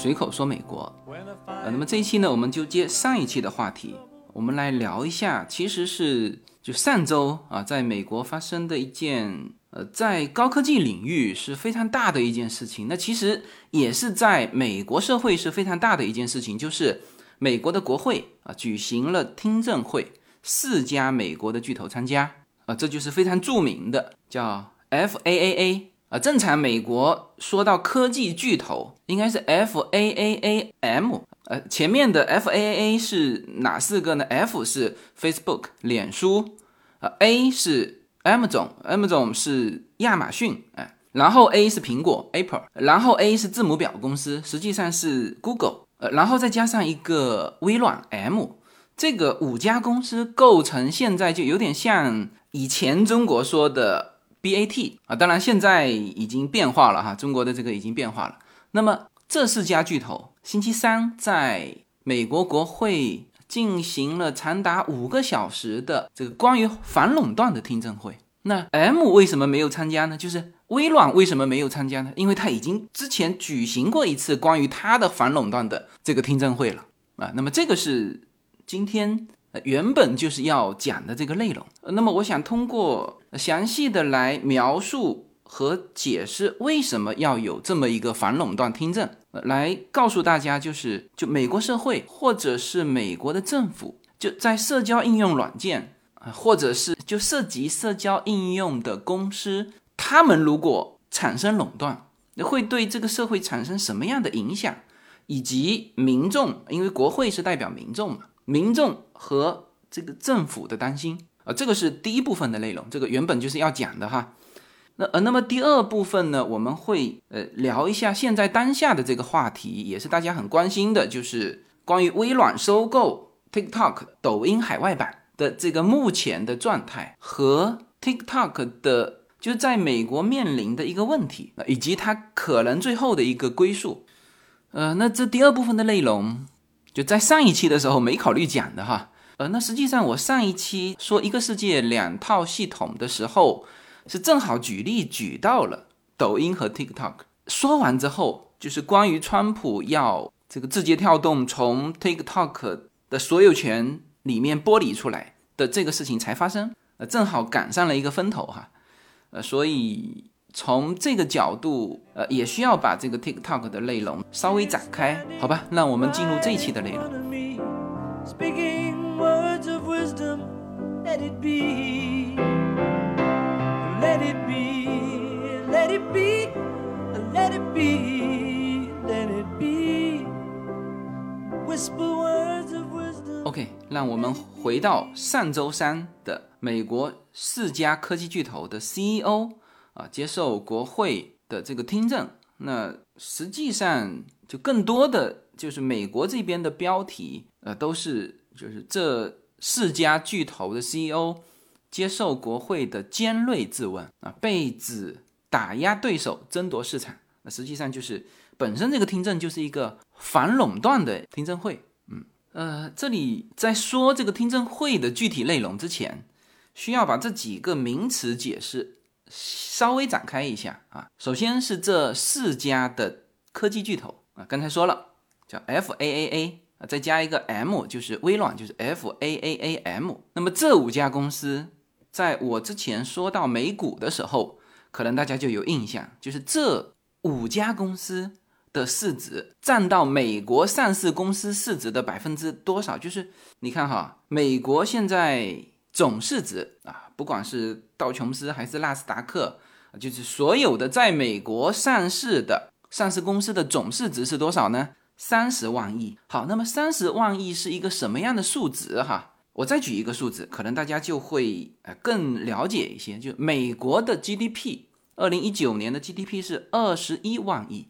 随口说美国。呃，那么这一期呢，我们就接上一期的话题，我们来聊一下，其实是就上周啊，在美国发生的一件呃，在高科技领域是非常大的一件事情。那其实也是在美国社会是非常大的一件事情，就是美国的国会啊举行了听证会，四家美国的巨头参加啊，这就是非常著名的叫 FAAA。啊，正常美国说到科技巨头，应该是 F A A A M。呃，前面的 F A A A 是哪四个呢？F 是 Facebook 脸书，呃 A 是 Amazon，Amazon 是亚马逊，哎，然后 A 是苹果 Apple，然后 A 是字母表公司，实际上是 Google，呃，然后再加上一个微软 M，这个五家公司构成现在就有点像以前中国说的。B A T 啊，当然现在已经变化了哈，中国的这个已经变化了。那么这四家巨头星期三在美国国会进行了长达五个小时的这个关于反垄断的听证会。那 M 为什么没有参加呢？就是微软为什么没有参加呢？因为它已经之前举行过一次关于它的反垄断的这个听证会了啊。那么这个是今天。原本就是要讲的这个内容，那么我想通过详细的来描述和解释为什么要有这么一个反垄断听证，来告诉大家，就是就美国社会或者是美国的政府，就在社交应用软件啊，或者是就涉及社交应用的公司，他们如果产生垄断，会对这个社会产生什么样的影响，以及民众，因为国会是代表民众嘛。民众和这个政府的担心啊，这个是第一部分的内容，这个原本就是要讲的哈。那呃，那么第二部分呢，我们会呃聊一下现在当下的这个话题，也是大家很关心的，就是关于微软收购 TikTok 抖音海外版的这个目前的状态和 TikTok 的就在美国面临的一个问题，以及它可能最后的一个归宿。呃，那这第二部分的内容。就在上一期的时候没考虑讲的哈，呃，那实际上我上一期说一个世界两套系统的时候，是正好举例举到了抖音和 TikTok。说完之后，就是关于川普要这个字节跳动从 TikTok 的所有权里面剥离出来的这个事情才发生，呃，正好赶上了一个风头哈，呃，所以。从这个角度，呃，也需要把这个 TikTok 的内容稍微展开，好吧？让我们进入这一期的内容。Let it be. OK，让我们回到上周三的美国四家科技巨头的 CEO。啊，接受国会的这个听证，那实际上就更多的就是美国这边的标题，呃，都是就是这四家巨头的 CEO 接受国会的尖锐质问啊，被指打压对手、争夺市场。那实际上就是本身这个听证就是一个反垄断的听证会。嗯，呃，这里在说这个听证会的具体内容之前，需要把这几个名词解释。稍微展开一下啊，首先是这四家的科技巨头啊，刚才说了叫 F A A A 再加一个 M 就是微软，就是 F A A A M。那么这五家公司，在我之前说到美股的时候，可能大家就有印象，就是这五家公司的市值占到美国上市公司市值的百分之多少？就是你看哈，美国现在总市值啊。不管是道琼斯还是纳斯达克，就是所有的在美国上市的上市公司的总市值是多少呢？三十万亿。好，那么三十万亿是一个什么样的数值？哈，我再举一个数字，可能大家就会呃更了解一些。就美国的 GDP，二零一九年的 GDP 是二十一万亿，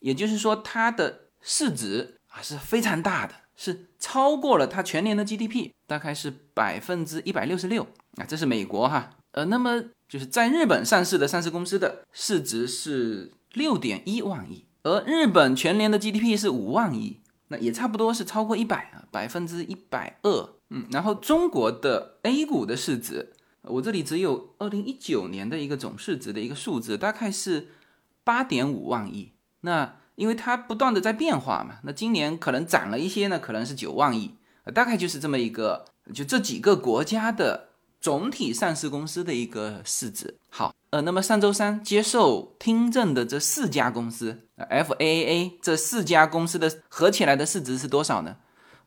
也就是说它的市值啊是非常大的，是超过了它全年的 GDP，大概是百分之一百六十六。啊，这是美国哈，呃，那么就是在日本上市的上市公司的市值是六点一万亿，而日本全年的 GDP 是五万亿，那也差不多是超过一百啊，百分之一百二。嗯，然后中国的 A 股的市值，我这里只有二零一九年的一个总市值的一个数字，大概是八点五万亿。那因为它不断的在变化嘛。那今年可能涨了一些呢，可能是九万亿，大概就是这么一个，就这几个国家的总体上市公司的一个市值。好，呃，那么上周三接受听证的这四家公司，F A A A 这四家公司的合起来的市值是多少呢？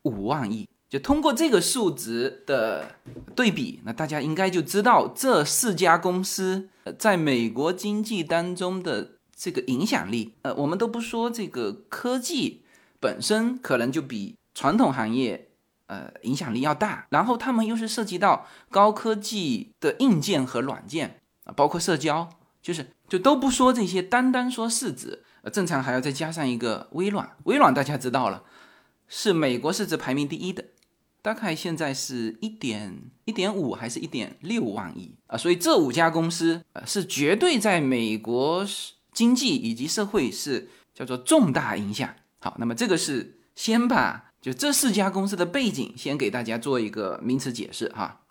五万亿。就通过这个数值的对比，那大家应该就知道这四家公司在美国经济当中的这个影响力。呃，我们都不说这个科技本身可能就比传统行业呃影响力要大，然后他们又是涉及到高科技的硬件和软件包括社交，就是就都不说这些，单单说市值，呃，正常还要再加上一个微软。微软大家知道了，是美国市值排名第一的。大概现在是一点一点五还是一点六万亿啊？所以这五家公司呃是绝对在美国经济以及社会是叫做重大影响。好，那么这个是先把就这四家公司的背景先给大家做一个名词解释哈。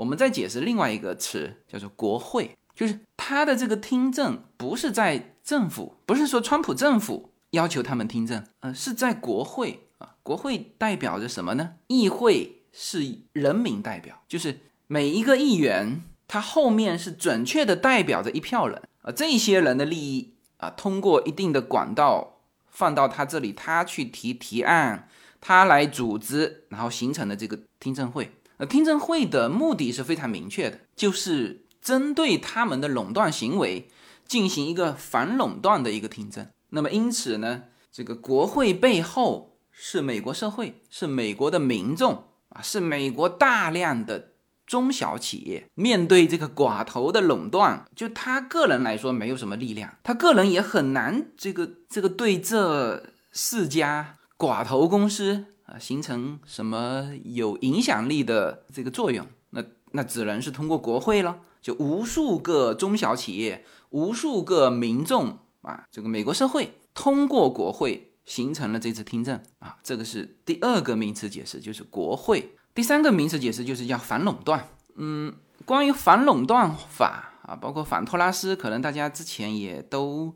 我们再解释另外一个词叫做国会，就是他的这个听证不是在政府，不是说川普政府要求他们听证，呃，是在国会啊。国会代表着什么呢？议会是人民代表，就是每一个议员，他后面是准确的代表着一票人啊，这些人的利益啊，通过一定的管道放到他这里，他去提提案，他来组织，然后形成的这个听证会。那听证会的目的是非常明确的，就是针对他们的垄断行为进行一个反垄断的一个听证。那么因此呢，这个国会背后。是美国社会，是美国的民众啊，是美国大量的中小企业面对这个寡头的垄断，就他个人来说没有什么力量，他个人也很难这个这个对这四家寡头公司啊形成什么有影响力的这个作用，那那只能是通过国会了，就无数个中小企业，无数个民众啊，这个美国社会通过国会。形成了这次听证啊，这个是第二个名词解释，就是国会。第三个名词解释就是叫反垄断。嗯，关于反垄断法啊，包括反托拉斯，可能大家之前也都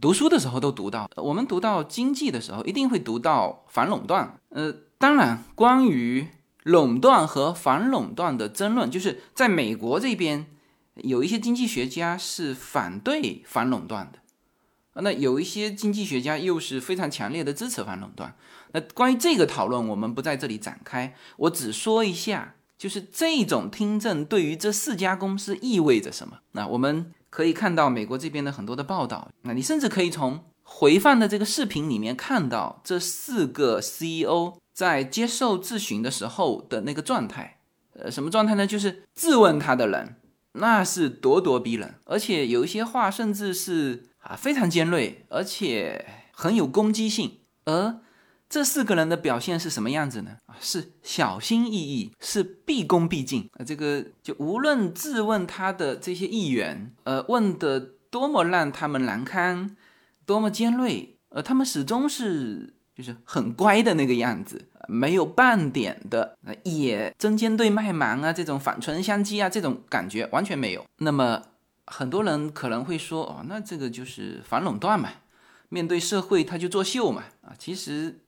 读书的时候都读到。我们读到经济的时候，一定会读到反垄断。呃，当然，关于垄断和反垄断的争论，就是在美国这边有一些经济学家是反对反垄断的。那有一些经济学家又是非常强烈的支持反垄断。那关于这个讨论，我们不在这里展开，我只说一下，就是这种听证对于这四家公司意味着什么。那我们可以看到美国这边的很多的报道，那你甚至可以从回放的这个视频里面看到这四个 CEO 在接受质询的时候的那个状态。呃，什么状态呢？就是质问他的人，那是咄咄逼人，而且有一些话甚至是。啊，非常尖锐，而且很有攻击性。而这四个人的表现是什么样子呢？啊，是小心翼翼，是毕恭毕敬。啊，这个就无论质问他的这些议员，呃，问的多么让他们难堪，多么尖锐，呃，他们始终是就是很乖的那个样子，没有半点的也针尖对麦芒啊，这种反唇相讥啊，这种感觉完全没有。那么。很多人可能会说，哦，那这个就是反垄断嘛，面对社会他就作秀嘛，啊，其实，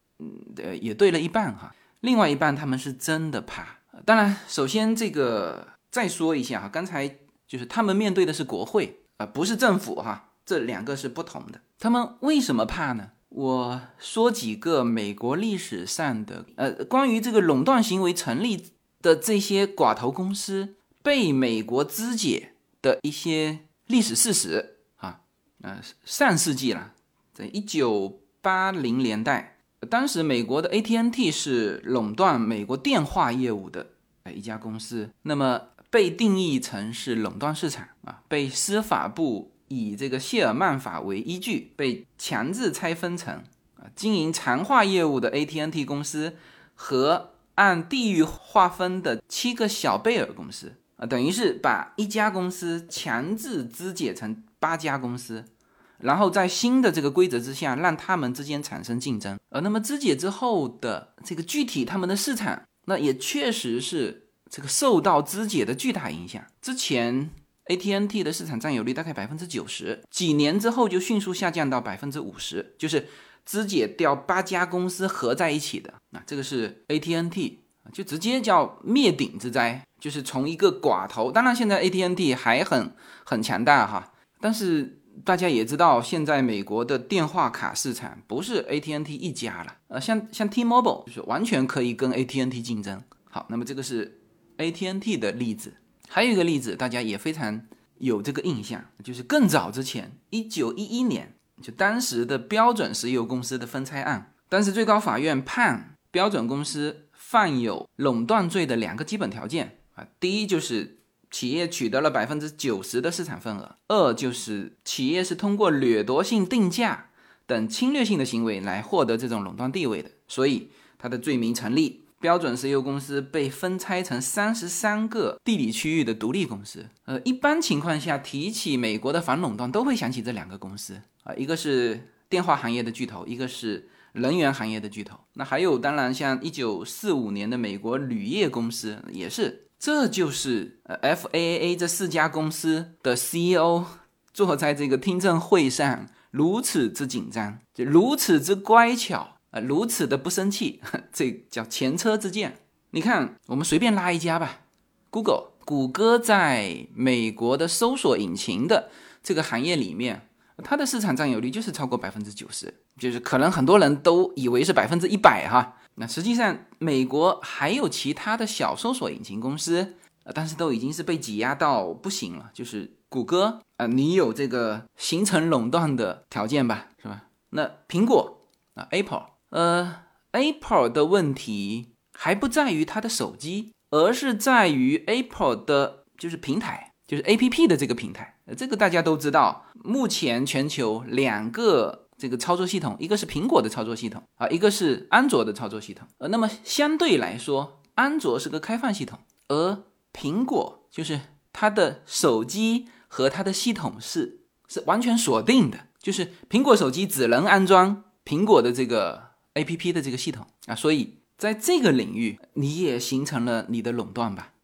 呃，也对了一半哈，另外一半他们是真的怕。当然，首先这个再说一下哈，刚才就是他们面对的是国会啊，不是政府哈，这两个是不同的。他们为什么怕呢？我说几个美国历史上的，呃，关于这个垄断行为成立的这些寡头公司被美国肢解。的一些历史事实啊，呃，上世纪了，在一九八零年代，当时美国的 AT&T 是垄断美国电话业务的一家公司，那么被定义成是垄断市场啊，被司法部以这个谢尔曼法为依据，被强制拆分成啊，经营长话业务的 AT&T 公司和按地域划分的七个小贝尔公司。啊，等于是把一家公司强制肢解成八家公司，然后在新的这个规则之下，让他们之间产生竞争。而那么肢解之后的这个具体他们的市场，那也确实是这个受到肢解的巨大影响。之前 ATNT 的市场占有率大概百分之九十，几年之后就迅速下降到百分之五十，就是肢解掉八家公司合在一起的。那这个是 ATNT，就直接叫灭顶之灾，就是从一个寡头。当然，现在 ATNT 还很很强大哈，但是大家也知道，现在美国的电话卡市场不是 AT&T 一家了，呃，像像 T-Mobile 就是完全可以跟 AT&T 竞争。好，那么这个是 AT&T 的例子。还有一个例子，大家也非常有这个印象，就是更早之前，一九一一年，就当时的标准石油公司的分拆案，当时最高法院判标准公司犯有垄断罪的两个基本条件啊，第一就是企业取得了百分之九十的市场份额，二就是企业是通过掠夺性定价等侵略性的行为来获得这种垄断地位的，所以它的罪名成立。标准石油公司被分拆成三十三个地理区域的独立公司。呃，一般情况下提起美国的反垄断，都会想起这两个公司啊，一个是电话行业的巨头，一个是能源行业的巨头。那还有，当然像一九四五年的美国铝业公司也是。这就是呃 F A A 这四家公司的 C E O 坐在这个听证会上如此之紧张，就如此之乖巧。啊，如此的不生气，这叫前车之鉴。你看，我们随便拉一家吧，Google，谷歌在美国的搜索引擎的这个行业里面，它的市场占有率就是超过百分之九十，就是可能很多人都以为是百分之一百哈。那实际上，美国还有其他的小搜索引擎公司，但是都已经是被挤压到不行了。就是谷歌啊，你有这个形成垄断的条件吧，是吧？那苹果啊，Apple。呃，Apple 的问题还不在于它的手机，而是在于 Apple 的就是平台，就是 A P P 的这个平台。呃，这个大家都知道，目前全球两个这个操作系统，一个是苹果的操作系统啊，一个是安卓的操作系统。呃，那么相对来说，安卓是个开放系统，而苹果就是它的手机和它的系统是是完全锁定的，就是苹果手机只能安装苹果的这个。A P P 的这个系统啊，所以在这个领域你也形成了你的垄断吧？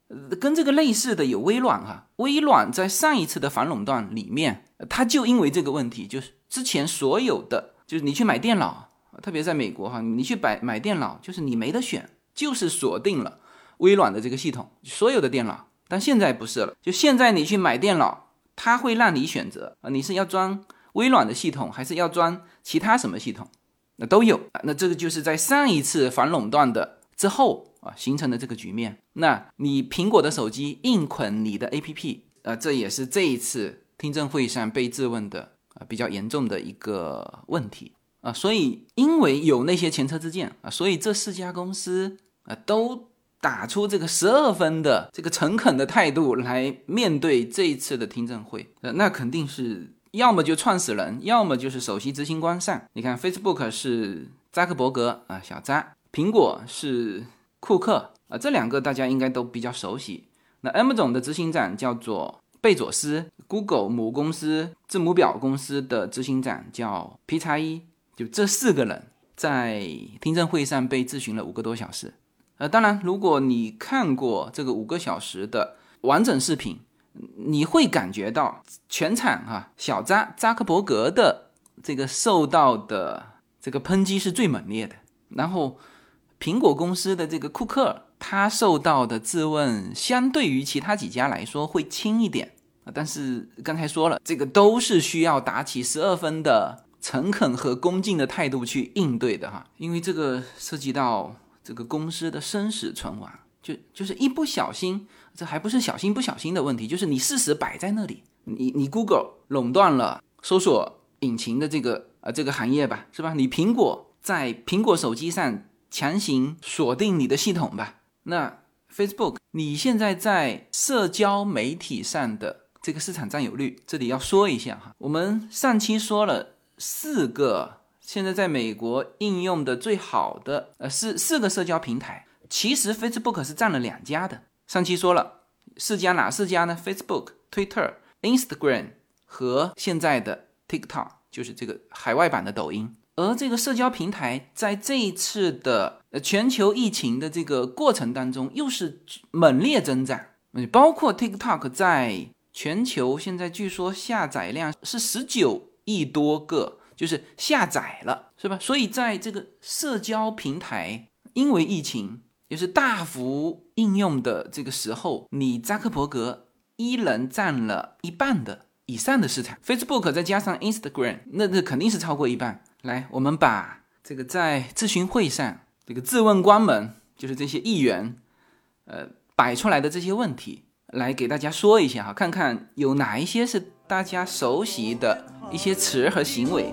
跟这个类似的有微软哈，微软在上一次的反垄断里面，它就因为这个问题，就是之前所有的，就是你去买电脑，特别在美国哈，你去买买电脑，就是你没得选，就是锁定了微软的这个系统，所有的电脑。但现在不是了，就现在你去买电脑，它会让你选择啊，你是要装微软的系统，还是要装其他什么系统？那都有啊，那这个就是在上一次反垄断的之后啊形成的这个局面。那你苹果的手机硬捆你的 APP，呃，这也是这一次听证会上被质问的啊比较严重的一个问题啊。所以因为有那些前车之鉴啊，所以这四家公司啊都打出这个十二分的这个诚恳的态度来面对这一次的听证会，呃，那肯定是。要么就创始人，要么就是首席执行官上。你看，Facebook 是扎克伯格啊，小扎；苹果是库克啊，这两个大家应该都比较熟悉。那 M 总的执行长叫做贝佐斯，Google 母公司字母表公司的执行长叫皮查伊，就这四个人在听证会上被质询了五个多小时。呃，当然，如果你看过这个五个小时的完整视频。你会感觉到全场哈，小扎扎克伯格的这个受到的这个抨击是最猛烈的，然后苹果公司的这个库克他受到的质问，相对于其他几家来说会轻一点。但是刚才说了，这个都是需要打起十二分的诚恳和恭敬的态度去应对的哈，因为这个涉及到这个公司的生死存亡，就就是一不小心。这还不是小心不小心的问题，就是你事实摆在那里，你你 Google 垄断了搜索引擎的这个呃这个行业吧，是吧？你苹果在苹果手机上强行锁定你的系统吧？那 Facebook 你现在在社交媒体上的这个市场占有率，这里要说一下哈，我们上期说了四个现在在美国应用的最好的呃四四个社交平台，其实 Facebook 是占了两家的。上期说了四家哪四家呢？Facebook、Twitter、Instagram 和现在的 TikTok，就是这个海外版的抖音。而这个社交平台在这一次的呃全球疫情的这个过程当中，又是猛烈增长。包括 TikTok 在全球现在据说下载量是十九亿多个，就是下载了，是吧？所以在这个社交平台因为疫情也是大幅应用的这个时候，你扎克伯格一人占了一半的以上的市场，Facebook 再加上 Instagram，那这肯定是超过一半。来，我们把这个在咨询会上这个自问官们，就是这些议员，呃，摆出来的这些问题。来给大家说一下哈，看看有哪一些是大家熟悉的一些词和行为。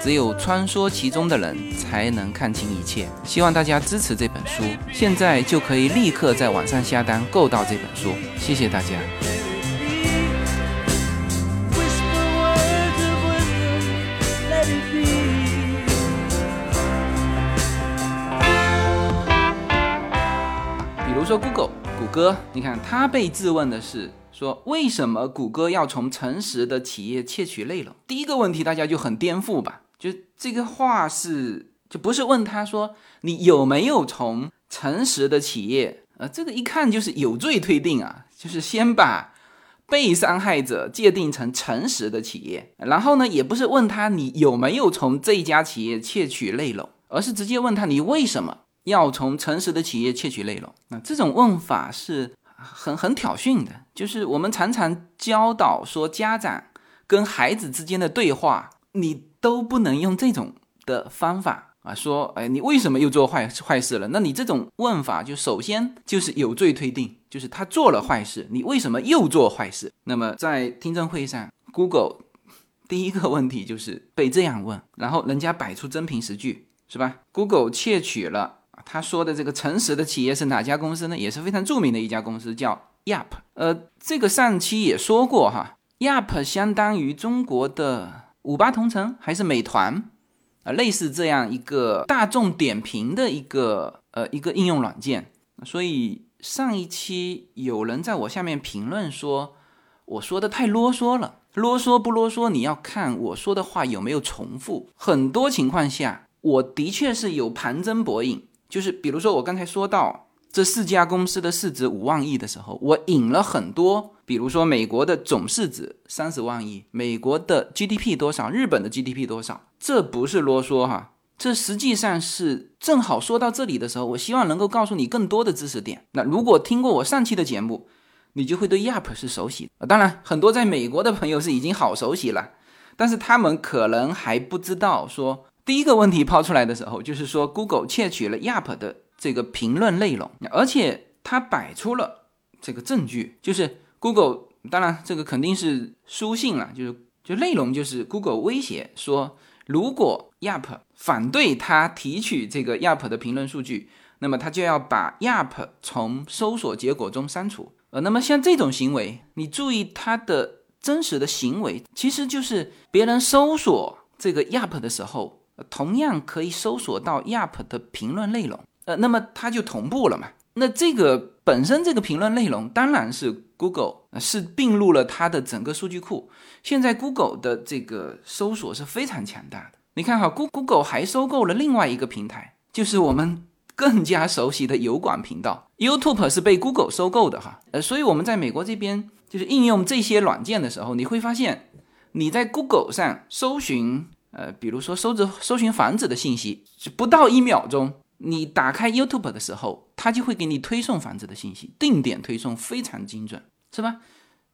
只有穿梭其中的人才能看清一切。希望大家支持这本书，现在就可以立刻在网上下单购到这本书。谢谢大家。比如说 Google，谷歌，你看他被质问的是。说为什么谷歌要从诚实的企业窃取内容？第一个问题大家就很颠覆吧？就这个话是就不是问他说你有没有从诚实的企业？呃，这个一看就是有罪推定啊，就是先把被伤害者界定成诚实的企业，然后呢，也不是问他你有没有从这家企业窃取内容，而是直接问他你为什么要从诚实的企业窃取内容？那这种问法是。很很挑衅的，就是我们常常教导说，家长跟孩子之间的对话，你都不能用这种的方法啊，说，哎，你为什么又做坏坏事了？那你这种问法，就首先就是有罪推定，就是他做了坏事，你为什么又做坏事？那么在听证会上，Google 第一个问题就是被这样问，然后人家摆出真凭实据，是吧？Google 窃取了。他说的这个诚实的企业是哪家公司呢？也是非常著名的一家公司，叫 Yap。呃，这个上期也说过哈，Yap 相当于中国的五八同城还是美团啊，类似这样一个大众点评的一个呃一个应用软件。所以上一期有人在我下面评论说，我说的太啰嗦了，啰嗦不啰嗦，你要看我说的话有没有重复。很多情况下，我的确是有旁征博引。就是比如说，我刚才说到这四家公司的市值五万亿的时候，我引了很多，比如说美国的总市值三十万亿，美国的 GDP 多少，日本的 GDP 多少，这不是啰嗦哈，这实际上是正好说到这里的时候，我希望能够告诉你更多的知识点。那如果听过我上期的节目，你就会对 Yap 是熟悉啊。当然，很多在美国的朋友是已经好熟悉了，但是他们可能还不知道说。第一个问题抛出来的时候，就是说 Google 窃取了 Yap 的这个评论内容，而且他摆出了这个证据，就是 Google，当然这个肯定是书信了，就是就内容就是 Google 威胁说，如果 Yap 反对他提取这个 Yap 的评论数据，那么他就要把 Yap 从搜索结果中删除。呃，那么像这种行为，你注意他的真实的行为，其实就是别人搜索这个 Yap 的时候。同样可以搜索到 Yap 的评论内容，呃，那么它就同步了嘛？那这个本身这个评论内容当然是 Google 是并入了它的整个数据库。现在 Google 的这个搜索是非常强大的。你看哈，Google 还收购了另外一个平台，就是我们更加熟悉的油管频道。YouTube 是被 Google 收购的哈，呃，所以我们在美国这边就是应用这些软件的时候，你会发现你在 Google 上搜寻。呃，比如说搜着搜寻房子的信息，不到一秒钟，你打开 YouTube 的时候，它就会给你推送房子的信息，定点推送非常精准，是吧？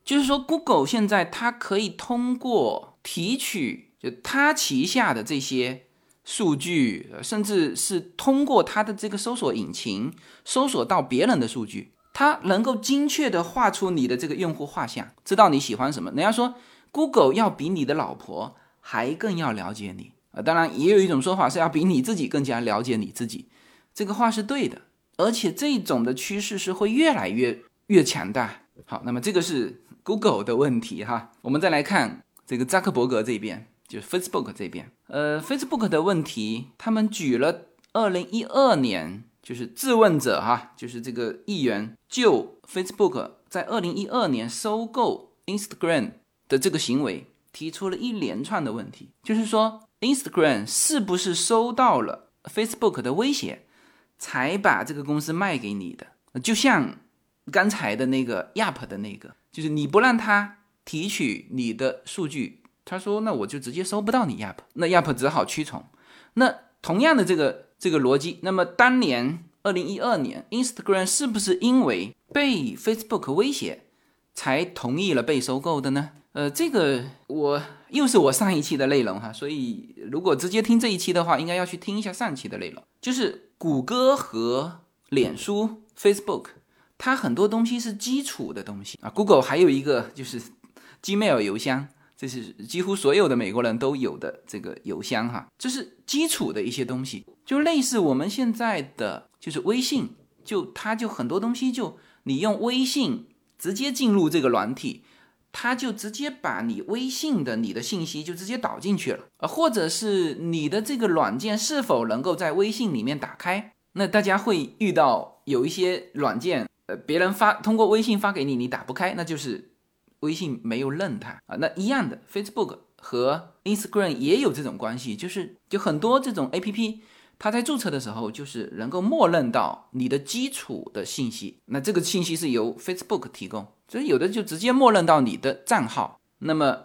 就是说，Google 现在它可以通过提取就它旗下的这些数据，甚至是通过它的这个搜索引擎搜索到别人的数据，它能够精确的画出你的这个用户画像，知道你喜欢什么。人家说，Google 要比你的老婆。还更要了解你啊！当然，也有一种说法是要比你自己更加了解你自己。这个话是对的，而且这种的趋势是会越来越越强大。好，那么这个是 Google 的问题哈。我们再来看这个扎克伯格这边，就是 Facebook 这边。呃，Facebook 的问题，他们举了二零一二年，就是质问者哈，就是这个议员就 Facebook 在二零一二年收购 Instagram 的这个行为，提出了一连串的问题，就是说 Instagram 是不是收到了 Facebook 的威胁，才把这个公司卖给你的？就像。刚才的那个 Yap 的那个，就是你不让他提取你的数据，他说那我就直接收不到你 Yap，那 Yap 只好屈从。那同样的这个这个逻辑，那么当年二零一二年，Instagram 是不是因为被 Facebook 威胁才同意了被收购的呢？呃，这个我又是我上一期的内容哈，所以如果直接听这一期的话，应该要去听一下上期的内容，就是谷歌和脸书 Facebook。它很多东西是基础的东西。啊，Google 还有一个就是 Gmail 邮箱，这是几乎所有的美国人都有的这个邮箱哈，这是基础的一些东西，就类似我们现在的就是微信，就它就很多东西就你用微信直接进入这个软体，它就直接把你微信的你的信息就直接导进去了啊，或者是你的这个软件是否能够在微信里面打开，那大家会遇到有一些软件。呃，别人发通过微信发给你，你打不开，那就是微信没有认它啊。那一样的，Facebook 和 Instagram 也有这种关系，就是就很多这种 APP，他在注册的时候就是能够默认到你的基础的信息，那这个信息是由 Facebook 提供，所以有的就直接默认到你的账号，那么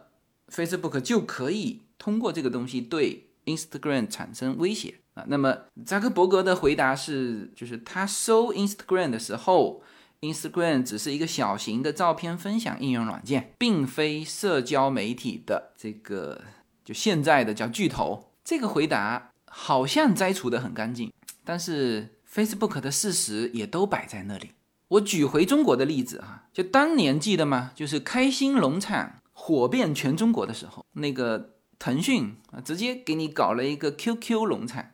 Facebook 就可以通过这个东西对 Instagram 产生威胁啊。那么扎克伯格的回答是，就是他收 Instagram 的时候，Instagram 只是一个小型的照片分享应用软件，并非社交媒体的这个就现在的叫巨头。这个回答好像摘除的很干净，但是 Facebook 的事实也都摆在那里。我举回中国的例子哈，就当年记得吗？就是开心农场火遍全中国的时候，那个腾讯啊，直接给你搞了一个 QQ 农场。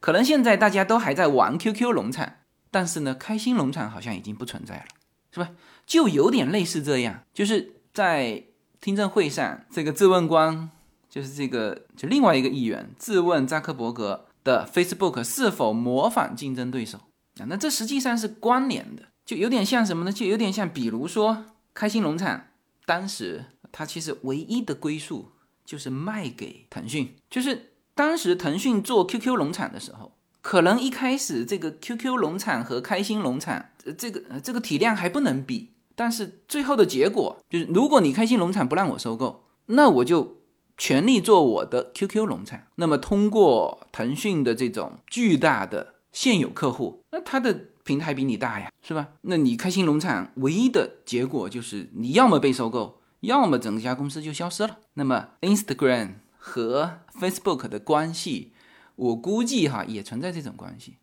可能现在大家都还在玩 QQ 农场，但是呢，开心农场好像已经不存在了，是吧？就有点类似这样，就是在听证会上，这个质问官就是这个就另外一个议员质问扎克伯格的 Facebook 是否模仿竞争对手啊？那这实际上是关联的，就有点像什么呢？就有点像，比如说开心农场，当时它其实唯一的归宿就是卖给腾讯，就是。当时腾讯做 QQ 农场的时候，可能一开始这个 QQ 农场和开心农场，呃，这个这个体量还不能比。但是最后的结果就是，如果你开心农场不让我收购，那我就全力做我的 QQ 农场。那么通过腾讯的这种巨大的现有客户，那他的平台比你大呀，是吧？那你开心农场唯一的结果就是你要么被收购，要么整家公司就消失了。那么 Instagram。和 Facebook 的关系，我估计哈也存在这种关系，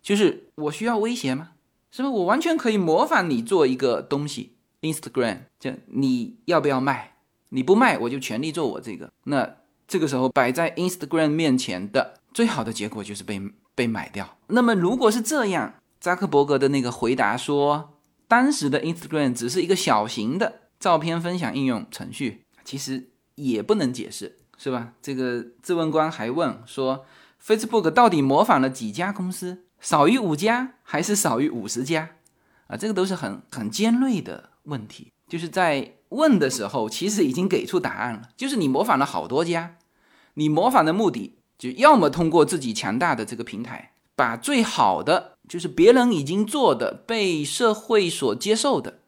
就是我需要威胁吗？是吧？我完全可以模仿你做一个东西，Instagram，就你要不要卖？你不卖，我就全力做我这个。那这个时候摆在 Instagram 面前的最好的结果就是被被买掉。那么如果是这样，扎克伯格的那个回答说，当时的 Instagram 只是一个小型的照片分享应用程序，其实也不能解释。是吧？这个质问官还问说，Facebook 到底模仿了几家公司？少于五家还是少于五十家？啊，这个都是很很尖锐的问题。就是在问的时候，其实已经给出答案了，就是你模仿了好多家，你模仿的目的就要么通过自己强大的这个平台，把最好的，就是别人已经做的、被社会所接受的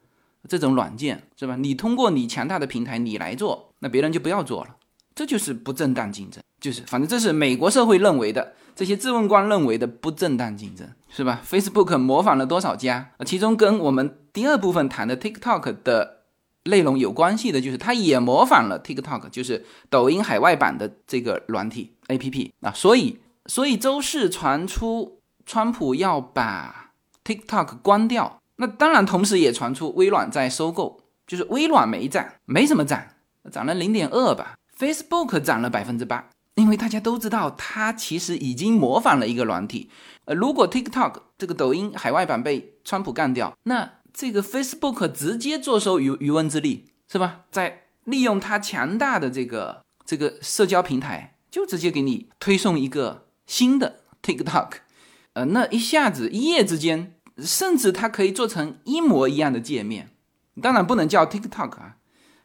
这种软件，是吧？你通过你强大的平台你来做，那别人就不要做了。这就是不正当竞争，就是反正这是美国社会认为的，这些质问官认为的不正当竞争，是吧？Facebook 模仿了多少家？其中跟我们第二部分谈的 TikTok 的内容有关系的，就是它也模仿了 TikTok，就是抖音海外版的这个软体 APP 啊。所以，所以周四传出川普要把 TikTok 关掉，那当然同时也传出微软在收购，就是微软没涨，没什么涨，涨了零点二吧。Facebook 涨了百分之八，因为大家都知道它其实已经模仿了一个软体。呃，如果 TikTok 这个抖音海外版被川普干掉，那这个 Facebook 直接坐收渔渔翁之利，是吧？在利用它强大的这个这个社交平台，就直接给你推送一个新的 TikTok，呃，那一下子一夜之间，甚至它可以做成一模一样的界面，当然不能叫 TikTok 啊。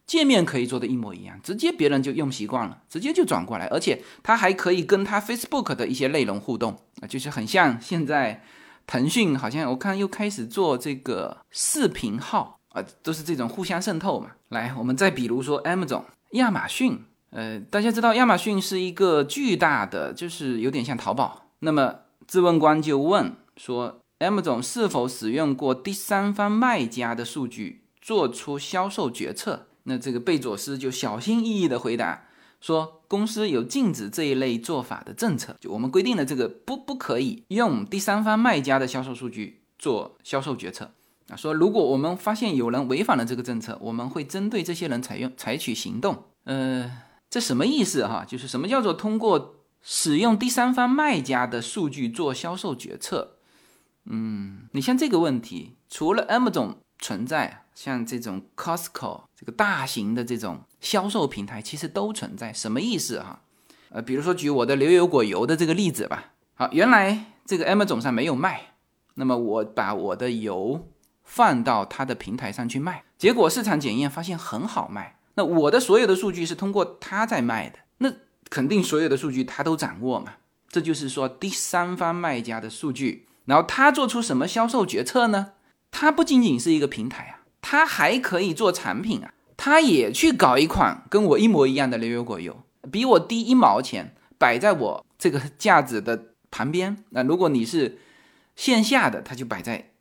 界面可以做的一模一样，直接别人就用习惯了，直接就转过来，而且它还可以跟它 Facebook 的一些内容互动啊，就是很像现在腾讯好像我看又开始做这个视频号啊，都是这种互相渗透嘛。来，我们再比如说 Amazon 亚马逊，呃，大家知道亚马逊是一个巨大的，就是有点像淘宝。那么质问官就问说，Amazon 是否使用过第三方卖家的数据做出销售决策？那这个贝佐斯就小心翼翼地回答说：“公司有禁止这一类做法的政策，就我们规定了这个不不可以用第三方卖家的销售数据做销售决策啊。说如果我们发现有人违反了这个政策，我们会针对这些人采用采取行动。呃，这什么意思哈？就是什么叫做通过使用第三方卖家的数据做销售决策？嗯，你像这个问题，除了 M 总存在。像这种 Costco 这个大型的这种销售平台，其实都存在。什么意思哈？呃，比如说举我的牛油果油的这个例子吧。好，原来这个 M 总上没有卖，那么我把我的油放到他的平台上去卖，结果市场检验发现很好卖。那我的所有的数据是通过他在卖的，那肯定所有的数据他都掌握嘛。这就是说第三方卖家的数据，然后他做出什么销售决策呢？他不仅仅是一个平台啊。他还可以做产品啊，他也去搞一款跟我一模一样的牛油果油，比我低一毛钱，摆在我这个架子的旁边。那如果你是线下的，它就摆在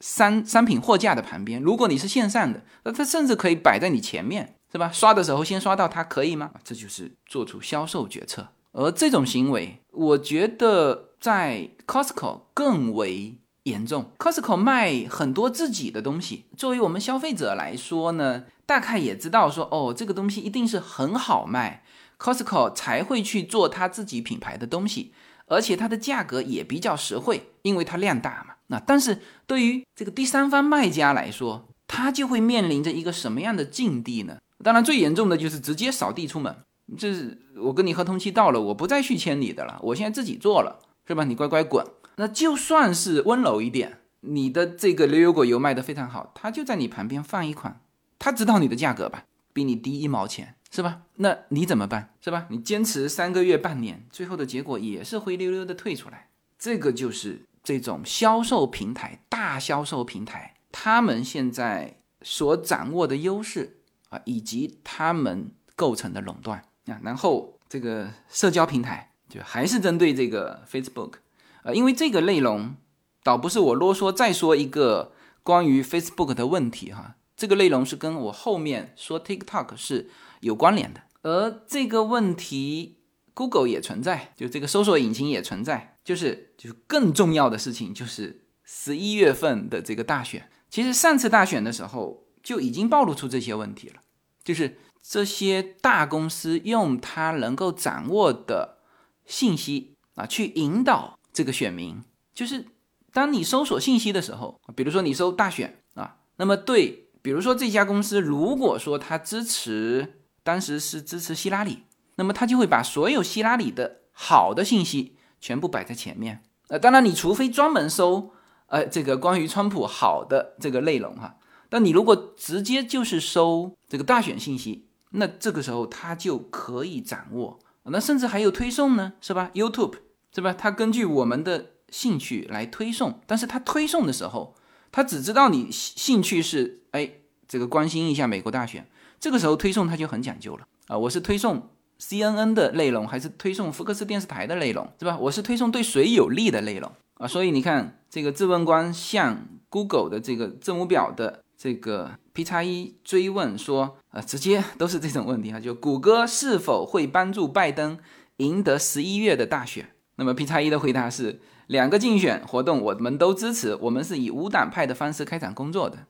商商品货架的旁边；如果你是线上的，那它甚至可以摆在你前面，是吧？刷的时候先刷到它，可以吗？这就是做出销售决策。而这种行为，我觉得在 Costco 更为。严重，Costco 卖很多自己的东西。作为我们消费者来说呢，大概也知道说，哦，这个东西一定是很好卖，Costco 才会去做他自己品牌的东西，而且它的价格也比较实惠，因为它量大嘛。那但是对于这个第三方卖家来说，他就会面临着一个什么样的境地呢？当然，最严重的就是直接扫地出门，就是我跟你合同期到了，我不再续签你的了，我现在自己做了，是吧？你乖乖滚。那就算是温柔一点，你的这个牛油果油卖的非常好，他就在你旁边放一款，他知道你的价格吧，比你低一毛钱，是吧？那你怎么办，是吧？你坚持三个月、半年，最后的结果也是灰溜溜的退出来，这个就是这种销售平台、大销售平台，他们现在所掌握的优势啊，以及他们构成的垄断啊。然后这个社交平台就还是针对这个 Facebook。呃，因为这个内容倒不是我啰嗦再说一个关于 Facebook 的问题哈，这个内容是跟我后面说 TikTok 是有关联的，而这个问题 Google 也存在，就这个搜索引擎也存在，就是就是更重要的事情就是十一月份的这个大选，其实上次大选的时候就已经暴露出这些问题了，就是这些大公司用它能够掌握的信息啊去引导。这个选民就是，当你搜索信息的时候，比如说你搜大选啊，那么对，比如说这家公司如果说他支持，当时是支持希拉里，那么他就会把所有希拉里的好的信息全部摆在前面。呃，当然你除非专门搜，呃，这个关于川普好的这个内容哈，但你如果直接就是搜这个大选信息，那这个时候他就可以掌握，那甚至还有推送呢，是吧？YouTube。是吧？它根据我们的兴趣来推送，但是它推送的时候，他只知道你兴趣是哎，这个关心一下美国大选，这个时候推送他就很讲究了啊！我是推送 CNN 的内容，还是推送福克斯电视台的内容，是吧？我是推送对谁有利的内容啊？所以你看，这个质问官向 Google 的这个字母表的这个 P 叉一追问说，啊，直接 都是这种问题啊，就谷歌是否会帮助拜登赢得十一月的大选？那么 P 叉一的回答是：两个竞选活动我们都支持，我们是以无党派的方式开展工作的，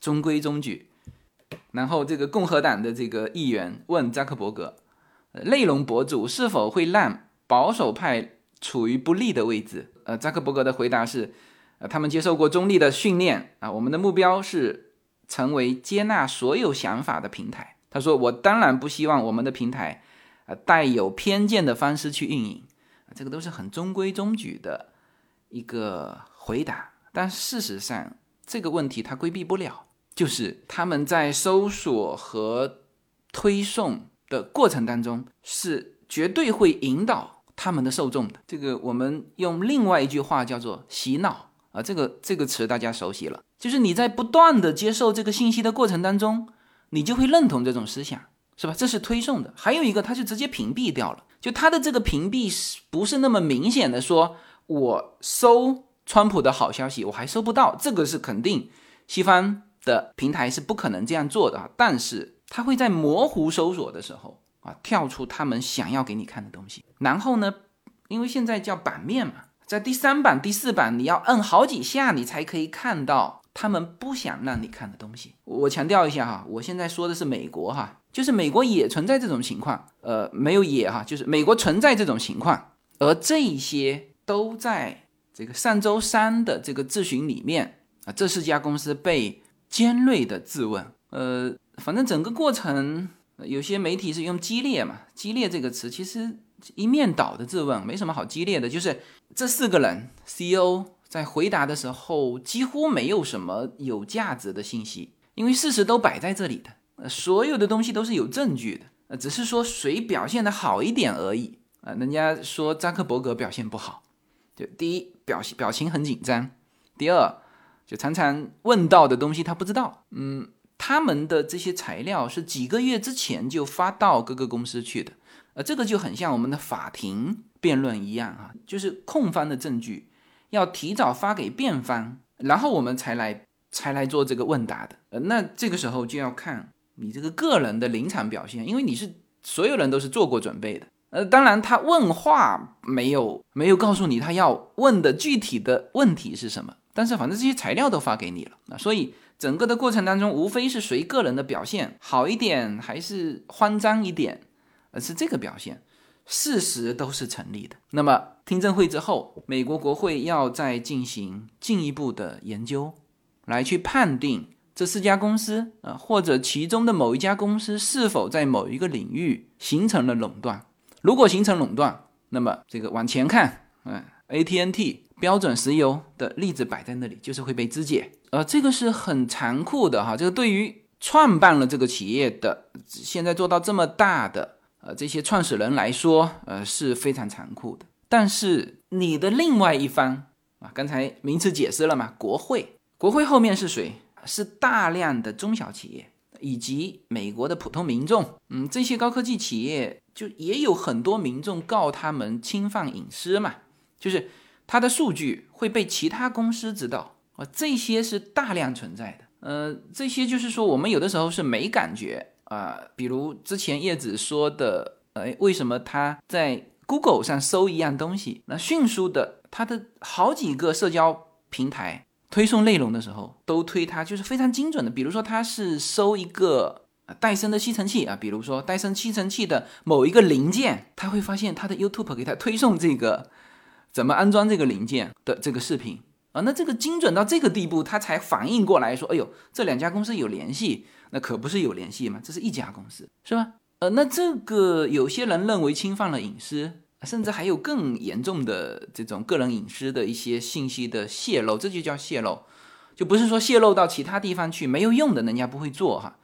中规中矩。然后这个共和党的这个议员问扎克伯格：内容博主是否会让保守派处于不利的位置？呃，扎克伯格的回答是：呃，他们接受过中立的训练啊。我们的目标是成为接纳所有想法的平台。他说：“我当然不希望我们的平台，呃，带有偏见的方式去运营。这个都是很中规中矩的一个回答。但事实上，这个问题他规避不了，就是他们在搜索和推送的过程当中，是绝对会引导他们的受众的。这个我们用另外一句话叫做洗脑啊，这个这个词大家熟悉了，就是你在不断的接受这个信息的过程当中。”你就会认同这种思想，是吧？这是推送的。还有一个，它就直接屏蔽掉了。就它的这个屏蔽是不是那么明显的？说我搜川普的好消息，我还搜不到，这个是肯定西方的平台是不可能这样做的啊。但是它会在模糊搜索的时候啊，跳出他们想要给你看的东西。然后呢，因为现在叫版面嘛，在第三版、第四版，你要摁好几下，你才可以看到。他们不想让你看的东西，我强调一下哈，我现在说的是美国哈，就是美国也存在这种情况，呃，没有也哈，就是美国存在这种情况，而这些都在这个上周三的这个质询里面啊，这四家公司被尖锐的质问，呃，反正整个过程有些媒体是用激烈嘛，激烈这个词其实一面倒的质问，没什么好激烈的，就是这四个人 CEO。在回答的时候，几乎没有什么有价值的信息，因为事实都摆在这里的，所有的东西都是有证据的，呃，只是说谁表现的好一点而已啊。人家说扎克伯格表现不好，就第一表表情很紧张，第二就常常问到的东西他不知道，嗯，他们的这些材料是几个月之前就发到各个公司去的，呃，这个就很像我们的法庭辩论一样啊，就是控方的证据。要提早发给辩方，然后我们才来才来做这个问答的。呃，那这个时候就要看你这个个人的临场表现，因为你是所有人都是做过准备的。呃，当然他问话没有没有告诉你他要问的具体的问题是什么，但是反正这些材料都发给你了啊，所以整个的过程当中，无非是谁个人的表现好一点还是慌张一点，而是这个表现。事实都是成立的。那么听证会之后，美国国会要再进行进一步的研究，来去判定这四家公司啊，或者其中的某一家公司是否在某一个领域形成了垄断。如果形成垄断，那么这个往前看，嗯，AT&T 标准石油的例子摆在那里，就是会被肢解。呃，这个是很残酷的哈。这个对于创办了这个企业的，现在做到这么大的。呃，这些创始人来说，呃是非常残酷的。但是你的另外一方啊，刚才名词解释了嘛？国会，国会后面是谁？是大量的中小企业以及美国的普通民众。嗯，这些高科技企业就也有很多民众告他们侵犯隐私嘛，就是他的数据会被其他公司知道啊，这些是大量存在的。呃，这些就是说，我们有的时候是没感觉。啊，比如之前叶子说的，呃，为什么他在 Google 上搜一样东西，那迅速的，他的好几个社交平台推送内容的时候，都推他就是非常精准的。比如说他是搜一个戴森的吸尘器啊，比如说戴森吸尘器的某一个零件，他会发现他的 YouTube 给他推送这个怎么安装这个零件的这个视频啊，那这个精准到这个地步，他才反应过来说，哎呦，这两家公司有联系。那可不是有联系吗？这是一家公司，是吧？呃，那这个有些人认为侵犯了隐私，甚至还有更严重的这种个人隐私的一些信息的泄露，这就叫泄露，就不是说泄露到其他地方去没有用的，人家不会做哈，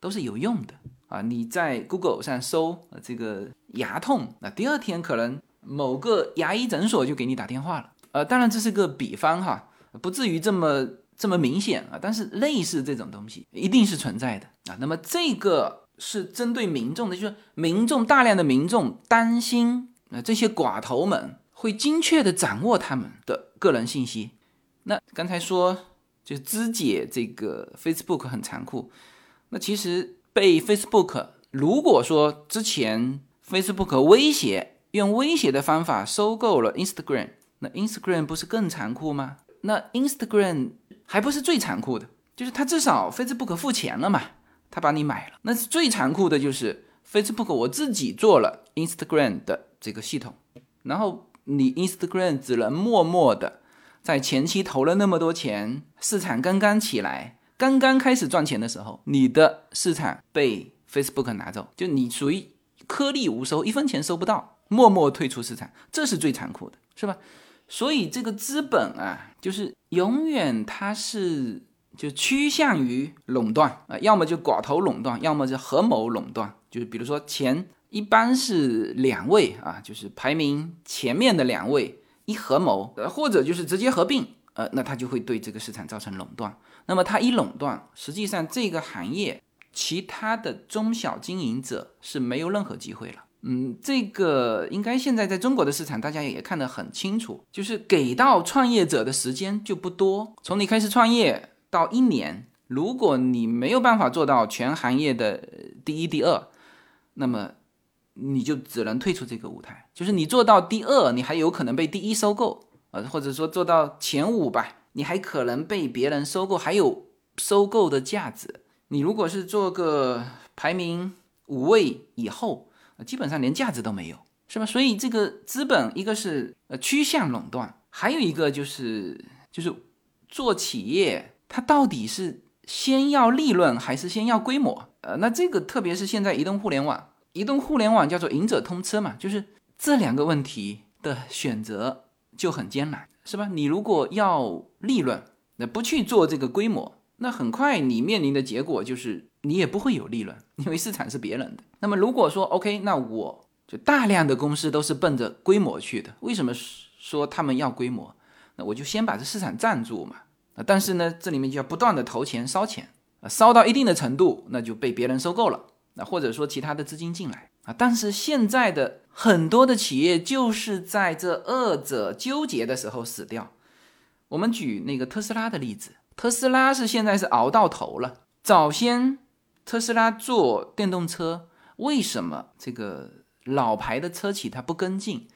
都是有用的啊。你在 Google 上搜这个牙痛，那第二天可能某个牙医诊所就给你打电话了。呃，当然这是个比方哈，不至于这么。这么明显啊，但是类似这种东西一定是存在的啊。那么这个是针对民众的，就是民众大量的民众担心那，这些寡头们会精确的掌握他们的个人信息。那刚才说就肢解这个 Facebook 很残酷，那其实被 Facebook 如果说之前 Facebook 威胁用威胁的方法收购了 Instagram，那 Instagram 不是更残酷吗？那 Instagram 还不是最残酷的，就是他至少 Facebook 付钱了嘛，他把你买了。那是最残酷的，就是 Facebook 我自己做了 Instagram 的这个系统，然后你 Instagram 只能默默的在前期投了那么多钱，市场刚刚起来，刚刚开始赚钱的时候，你的市场被 Facebook 拿走，就你属于颗粒无收，一分钱收不到，默默退出市场，这是最残酷的，是吧？所以这个资本啊，就是永远它是就趋向于垄断啊，要么就寡头垄断，要么就合谋垄断，就是比如说钱一般是两位啊，就是排名前面的两位。一合谋，呃，或者就是直接合并，呃，那它就会对这个市场造成垄断。那么它一垄断，实际上这个行业其他的中小经营者是没有任何机会了。嗯，这个应该现在在中国的市场，大家也看得很清楚，就是给到创业者的时间就不多。从你开始创业到一年，如果你没有办法做到全行业的第一、第二，那么。你就只能退出这个舞台，就是你做到第二，你还有可能被第一收购，呃，或者说做到前五吧，你还可能被别人收购，还有收购的价值。你如果是做个排名五位以后，基本上连价值都没有，是吧？所以这个资本一个是呃趋向垄断，还有一个就是就是做企业，它到底是先要利润还是先要规模？呃，那这个特别是现在移动互联网。移动互联网叫做“赢者通吃”嘛，就是这两个问题的选择就很艰难，是吧？你如果要利润，那不去做这个规模，那很快你面临的结果就是你也不会有利润，因为市场是别人的。那么如果说 OK，那我就大量的公司都是奔着规模去的，为什么说他们要规模？那我就先把这市场占住嘛。啊，但是呢，这里面就要不断的投钱烧钱啊，烧到一定的程度，那就被别人收购了。那或者说其他的资金进来啊，但是现在的很多的企业就是在这二者纠结的时候死掉。我们举那个特斯拉的例子，特斯拉是现在是熬到头了。早先特斯拉做电动车，为什么这个老牌的车企它不跟进？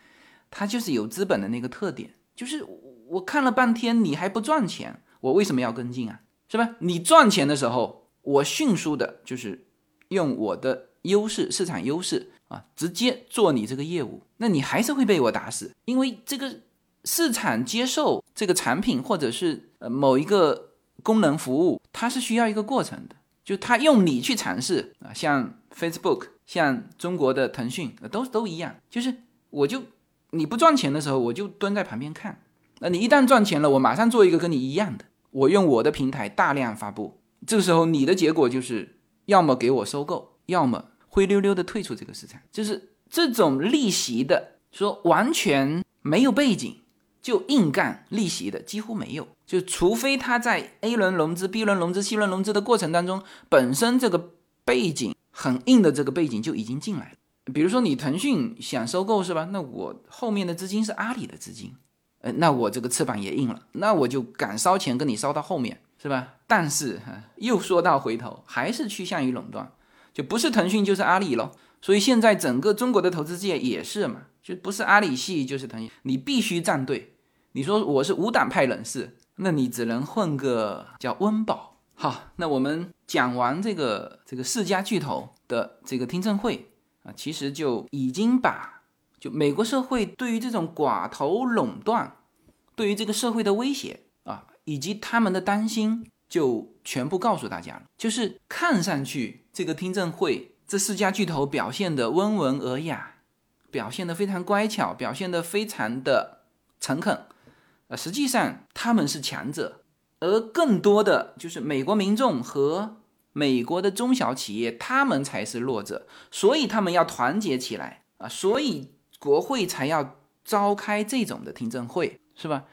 它就是有资本的那个特点，就是我看了半天你还不赚钱，我为什么要跟进啊？是吧？你赚钱的时候，我迅速的就是。用我的优势，市场优势啊，直接做你这个业务，那你还是会被我打死，因为这个市场接受这个产品或者是呃某一个功能服务，它是需要一个过程的，就他用你去尝试啊，像 Facebook，像中国的腾讯，都都一样，就是我就你不赚钱的时候，我就蹲在旁边看，那你一旦赚钱了，我马上做一个跟你一样的，我用我的平台大量发布，这个时候你的结果就是。要么给我收购，要么灰溜溜的退出这个市场，就是这种逆袭的，说完全没有背景就硬干逆袭的几乎没有，就除非他在 A 轮融资、B 轮融资、C 轮融资的过程当中，本身这个背景很硬的这个背景就已经进来了。比如说你腾讯想收购是吧？那我后面的资金是阿里的资金，呃，那我这个翅膀也硬了，那我就敢烧钱跟你烧到后面。是吧？但是哈，又说到回头，还是趋向于垄断，就不是腾讯就是阿里喽。所以现在整个中国的投资界也是嘛，就不是阿里系就是腾讯，你必须站队。你说我是无党派人士，那你只能混个叫温饱。好，那我们讲完这个这个四家巨头的这个听证会啊，其实就已经把就美国社会对于这种寡头垄断，对于这个社会的威胁。以及他们的担心就全部告诉大家了。就是看上去这个听证会，这四家巨头表现的温文尔雅，表现的非常乖巧，表现的非常的诚恳。呃，实际上他们是强者，而更多的就是美国民众和美国的中小企业，他们才是弱者。所以他们要团结起来啊！所以国会才要召开这种的听证会，是吧？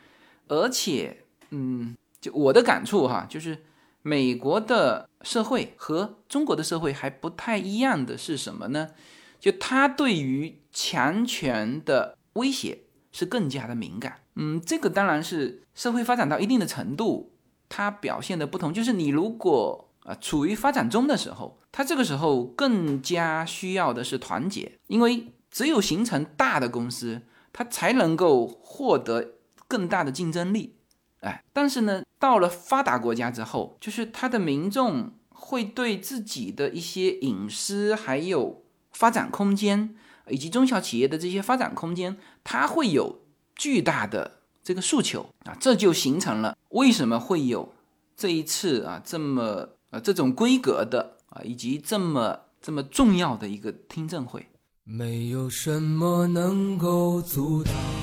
而且。嗯，就我的感触哈，就是美国的社会和中国的社会还不太一样的是什么呢？就他对于强权的威胁是更加的敏感。嗯，这个当然是社会发展到一定的程度，它表现的不同。就是你如果啊处于发展中的时候，它这个时候更加需要的是团结，因为只有形成大的公司，它才能够获得更大的竞争力。哎，但是呢，到了发达国家之后，就是他的民众会对自己的一些隐私，还有发展空间，以及中小企业的这些发展空间，他会有巨大的这个诉求啊，这就形成了为什么会有这一次啊这么呃这种规格的啊以及这么这么重要的一个听证会。没有什么能够阻挡。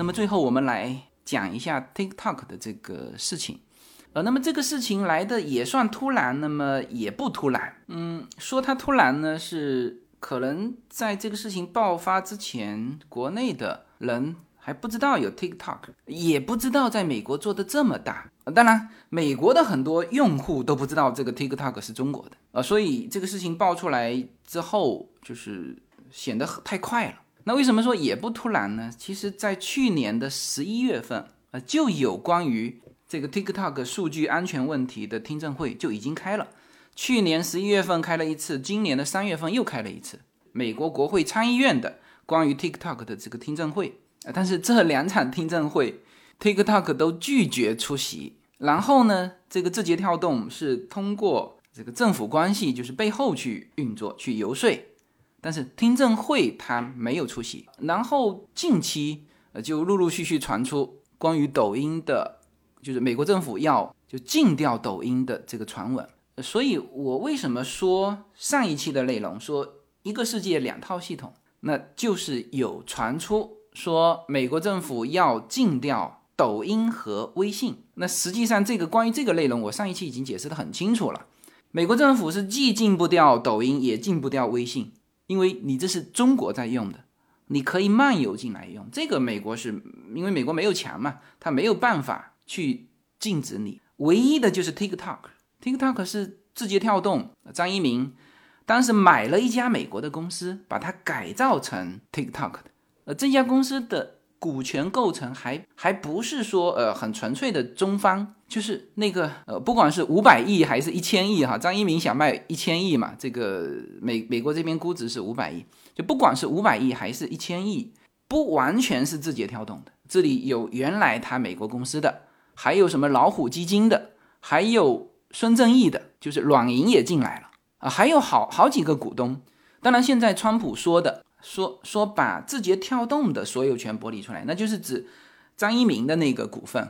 那么最后我们来讲一下 TikTok 的这个事情。呃，那么这个事情来的也算突然，那么也不突然。嗯，说它突然呢，是可能在这个事情爆发之前，国内的人还不知道有 TikTok，也不知道在美国做的这么大。当然，美国的很多用户都不知道这个 TikTok 是中国的。呃，所以这个事情爆出来之后，就是显得太快了。那为什么说也不突然呢？其实，在去年的十一月份，呃，就有关于。这个 TikTok 数据安全问题的听证会就已经开了，去年十一月份开了一次，今年的三月份又开了一次，美国国会参议院的关于 TikTok 的这个听证会啊，但是这两场听证会，TikTok 都拒绝出席。然后呢，这个字节跳动是通过这个政府关系，就是背后去运作、去游说，但是听证会他没有出席。然后近期呃就陆陆续续传出关于抖音的。就是美国政府要就禁掉抖音的这个传闻，所以我为什么说上一期的内容说一个世界两套系统，那就是有传出说美国政府要禁掉抖音和微信。那实际上这个关于这个内容，我上一期已经解释的很清楚了。美国政府是既禁不掉抖音，也禁不掉微信，因为你这是中国在用的，你可以漫游进来用。这个美国是因为美国没有墙嘛，他没有办法。去禁止你，唯一的就是 TikTok，TikTok 是字节跳动张一鸣当时买了一家美国的公司，把它改造成 TikTok 的。呃，这家公司的股权构成还还不是说呃很纯粹的中方，就是那个呃不管是五百亿还是一千亿哈，张一鸣想卖一千亿嘛，这个美美国这边估值是五百亿，就不管是五百亿还是一千亿，不完全是字节跳动的，这里有原来他美国公司的。还有什么老虎基金的，还有孙正义的，就是软银也进来了啊，还有好好几个股东。当然，现在川普说的说说把字节跳动的所有权剥离出来，那就是指张一鸣的那个股份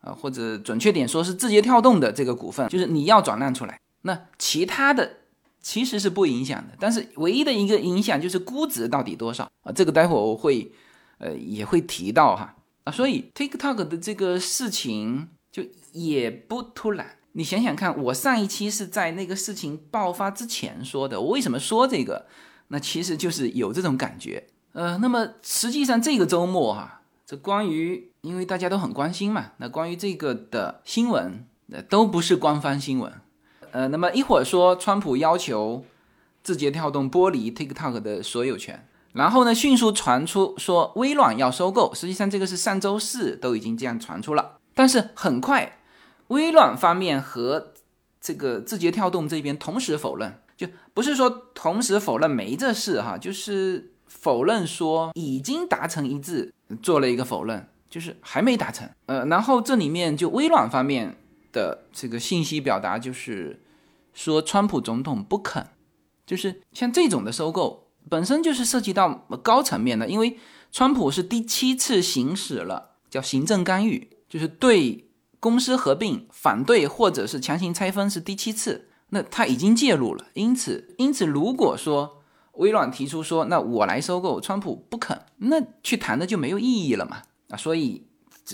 啊，或者准确点说是字节跳动的这个股份，就是你要转让出来。那其他的其实是不影响的，但是唯一的一个影响就是估值到底多少啊？这个待会我会呃也会提到哈。啊，所以 TikTok 的这个事情就也不突然。你想想看，我上一期是在那个事情爆发之前说的。我为什么说这个？那其实就是有这种感觉。呃，那么实际上这个周末哈，这关于因为大家都很关心嘛，那关于这个的新闻，呃，都不是官方新闻。呃，那么一会儿说川普要求字节跳动剥离 TikTok 的所有权。然后呢，迅速传出说微软要收购，实际上这个是上周四都已经这样传出了。但是很快，微软方面和这个字节跳动这边同时否认，就不是说同时否认没这事哈，就是否认说已经达成一致，做了一个否认，就是还没达成。呃，然后这里面就微软方面的这个信息表达就是说，川普总统不肯，就是像这种的收购。本身就是涉及到高层面的，因为川普是第七次行使了叫行政干预，就是对公司合并反对或者是强行拆分是第七次，那他已经介入了。因此，因此如果说微软提出说那我来收购，川普不肯，那去谈的就没有意义了嘛？啊，所以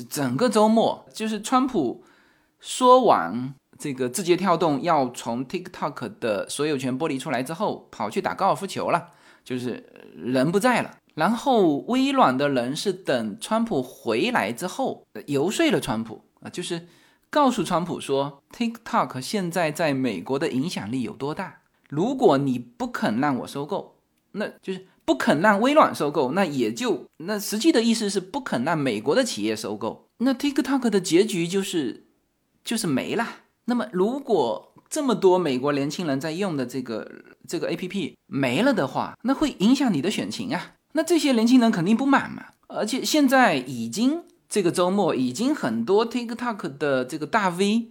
整个周末就是川普说完这个字节跳动要从 TikTok 的所有权剥离出来之后，跑去打高尔夫球了，就是人不在了。然后微软的人是等川普回来之后游说了川普啊，就是告诉川普说，TikTok 现在在美国的影响力有多大。如果你不肯让我收购，那就是不肯让微软收购，那也就那实际的意思是不肯让美国的企业收购。那 TikTok 的结局就是就是没了。那么如果这么多美国年轻人在用的这个这个 APP 没了的话，那会影响你的选情啊。那这些年轻人肯定不满嘛，而且现在已经这个周末已经很多 TikTok 的这个大 V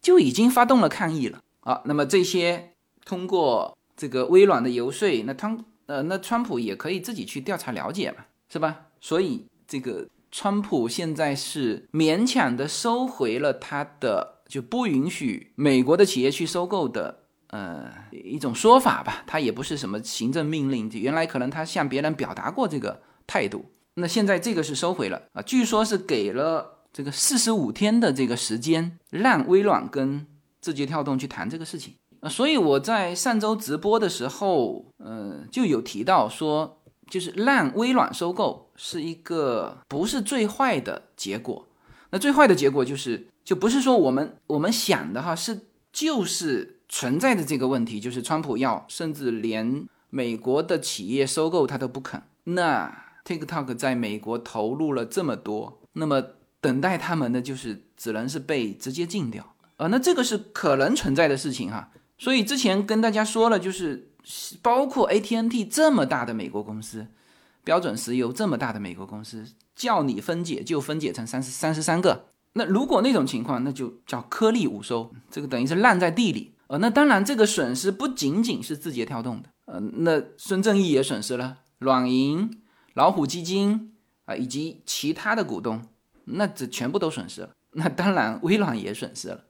就已经发动了抗议了啊。那么这些通过这个微软的游说，那川呃那川普也可以自己去调查了解嘛，是吧？所以这个川普现在是勉强的收回了他的就不允许美国的企业去收购的。呃，一种说法吧，他也不是什么行政命令，原来可能他向别人表达过这个态度，那现在这个是收回了啊，据说是给了这个四十五天的这个时间，让微软跟字节跳动去谈这个事情啊，所以我在上周直播的时候，呃，就有提到说，就是让微软收购是一个不是最坏的结果，那最坏的结果就是就不是说我们我们想的哈，是就是。存在的这个问题就是，川普要甚至连美国的企业收购他都不肯。那 TikTok 在美国投入了这么多，那么等待他们的就是只能是被直接禁掉啊。那这个是可能存在的事情哈。所以之前跟大家说了，就是包括 AT&T 这么大的美国公司，标准石油这么大的美国公司，叫你分解就分解成三十三十三个。那如果那种情况，那就叫颗粒无收，这个等于是烂在地里。呃，那当然，这个损失不仅仅是字节跳动的，呃，那孙正义也损失了，软银、老虎基金啊，以及其他的股东，那这全部都损失了。那当然，微软也损失了，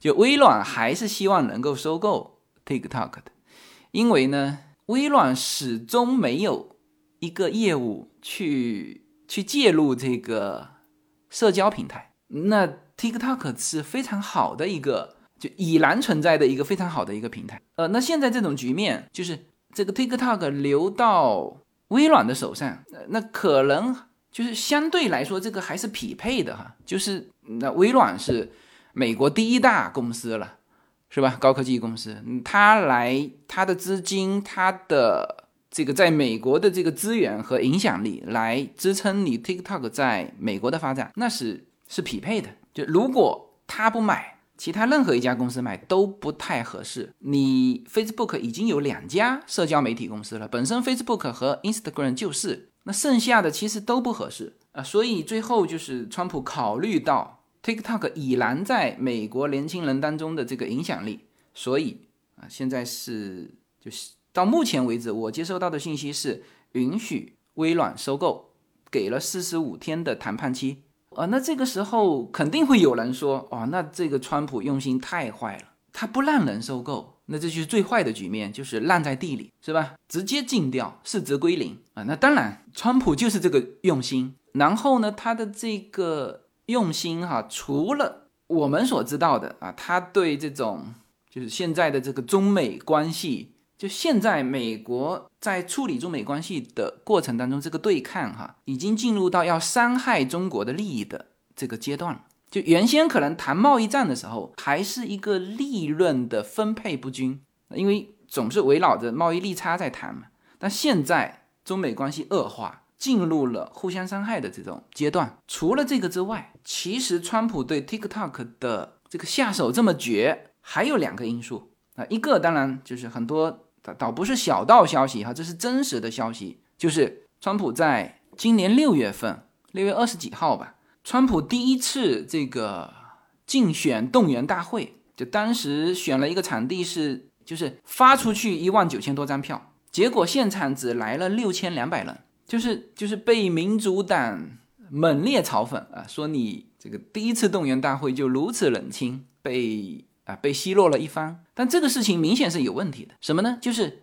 就微软还是希望能够收购 TikTok 的，因为呢，微软始终没有一个业务去去介入这个社交平台，那 TikTok 是非常好的一个。就已然存在的一个非常好的一个平台，呃，那现在这种局面就是这个 TikTok 流到微软的手上，那可能就是相对来说这个还是匹配的哈，就是那微软是美国第一大公司了，是吧？高科技公司，它来它的资金，它的这个在美国的这个资源和影响力来支撑你 TikTok 在美国的发展，那是是匹配的。就如果他不买。其他任何一家公司买都不太合适。你 Facebook 已经有两家社交媒体公司了，本身 Facebook 和 Instagram 就是，那剩下的其实都不合适啊。所以最后就是川普考虑到 TikTok 已然在美国年轻人当中的这个影响力，所以啊，现在是就是到目前为止我接收到的信息是允许微软收购，给了四十五天的谈判期。啊，那这个时候肯定会有人说，哦，那这个川普用心太坏了，他不让人收购，那这就是最坏的局面，就是烂在地里，是吧？直接禁掉，市值归零啊。那当然，川普就是这个用心。然后呢，他的这个用心哈，除了我们所知道的啊，他对这种就是现在的这个中美关系。就现在，美国在处理中美关系的过程当中，这个对抗哈，已经进入到要伤害中国的利益的这个阶段了。就原先可能谈贸易战的时候，还是一个利润的分配不均，因为总是围绕着贸易利差在谈嘛。但现在中美关系恶化，进入了互相伤害的这种阶段。除了这个之外，其实川普对 TikTok 的这个下手这么绝，还有两个因素啊，一个当然就是很多。倒不是小道消息哈，这是真实的消息。就是川普在今年六月份，六月二十几号吧，川普第一次这个竞选动员大会，就当时选了一个场地是，就是发出去一万九千多张票，结果现场只来了六千两百人，就是就是被民主党猛烈嘲讽啊，说你这个第一次动员大会就如此冷清，被啊被奚落了一番。但这个事情明显是有问题的，什么呢？就是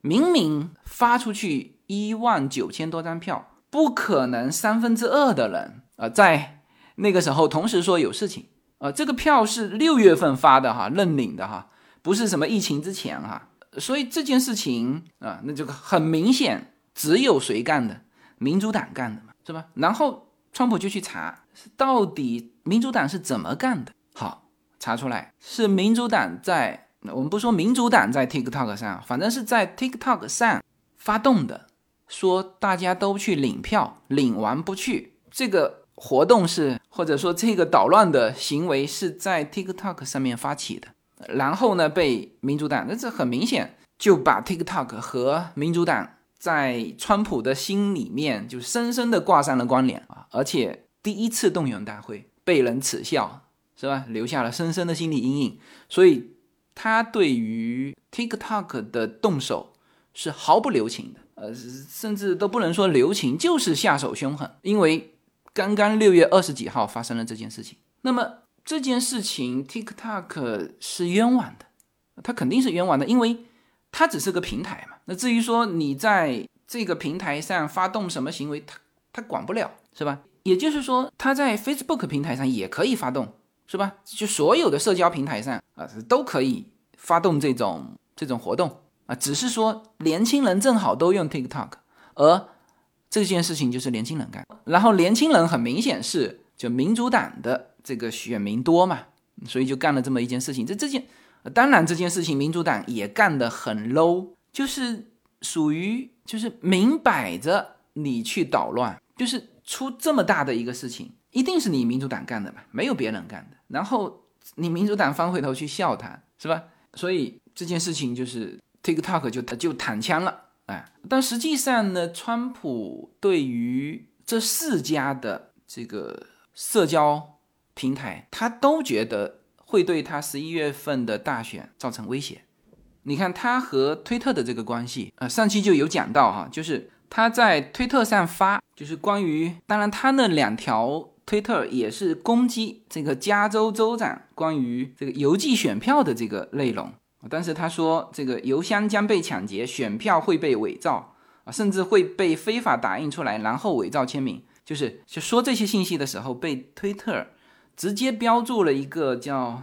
明明发出去一万九千多张票，不可能三分之二的人啊在那个时候同时说有事情啊。这个票是六月份发的哈，认领的哈，不是什么疫情之前哈。所以这件事情啊，那就很明显，只有谁干的？民主党干的嘛，是吧？然后川普就去查，到底民主党是怎么干的？查出来是民主党在，我们不说民主党在 TikTok 上，反正是在 TikTok 上发动的，说大家都去领票，领完不去，这个活动是，或者说这个捣乱的行为是在 TikTok 上面发起的。然后呢，被民主党，那这很明显就把 TikTok 和民主党在川普的心里面就深深的挂上了关联啊！而且第一次动员大会被人耻笑，是吧？留下了深深的心理阴影，所以他对于 TikTok 的动手是毫不留情的，呃，甚至都不能说留情，就是下手凶狠。因为刚刚六月二十几号发生了这件事情，那么。这件事情，TikTok 是冤枉的，他肯定是冤枉的，因为他只是个平台嘛。那至于说你在这个平台上发动什么行为，他他管不了，是吧？也就是说，他在 Facebook 平台上也可以发动，是吧？就所有的社交平台上啊，都可以发动这种这种活动啊，只是说年轻人正好都用 TikTok，而这件事情就是年轻人干，然后年轻人很明显是就民主党的。这个选民多嘛，所以就干了这么一件事情。这这件，当然这件事情民主党也干得很 low，就是属于就是明摆着你去捣乱，就是出这么大的一个事情，一定是你民主党干的吧，没有别人干的。然后你民主党翻回头去笑他，是吧？所以这件事情就是 TikTok 就就躺枪了，哎。但实际上呢，川普对于这四家的这个社交。平台他都觉得会对他十一月份的大选造成威胁。你看他和推特的这个关系，呃，上期就有讲到哈，就是他在推特上发，就是关于，当然他那两条推特也是攻击这个加州州长关于这个邮寄选票的这个内容。但是他说这个邮箱将被抢劫，选票会被伪造啊，甚至会被非法打印出来，然后伪造签名。就是就说这些信息的时候被推特。直接标注了一个叫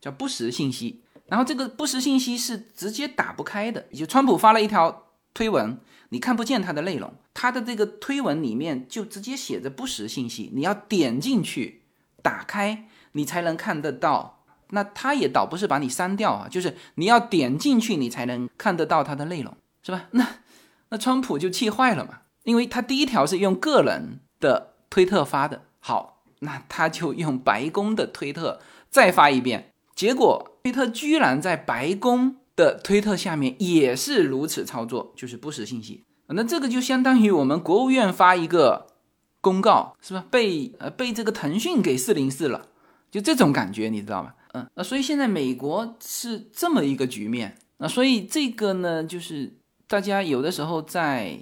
叫不实信息，然后这个不实信息是直接打不开的。就川普发了一条推文，你看不见它的内容，他的这个推文里面就直接写着不实信息，你要点进去打开，你才能看得到。那他也倒不是把你删掉啊，就是你要点进去，你才能看得到它的内容，是吧？那 那川普就气坏了嘛，因为他第一条是用个人的推特发的，好。那他就用白宫的推特再发一遍，结果推特居然在白宫的推特下面也是如此操作，就是不实信息。那这个就相当于我们国务院发一个公告，是吧？被呃被这个腾讯给四零四了，就这种感觉，你知道吗？嗯，那所以现在美国是这么一个局面。那所以这个呢，就是大家有的时候在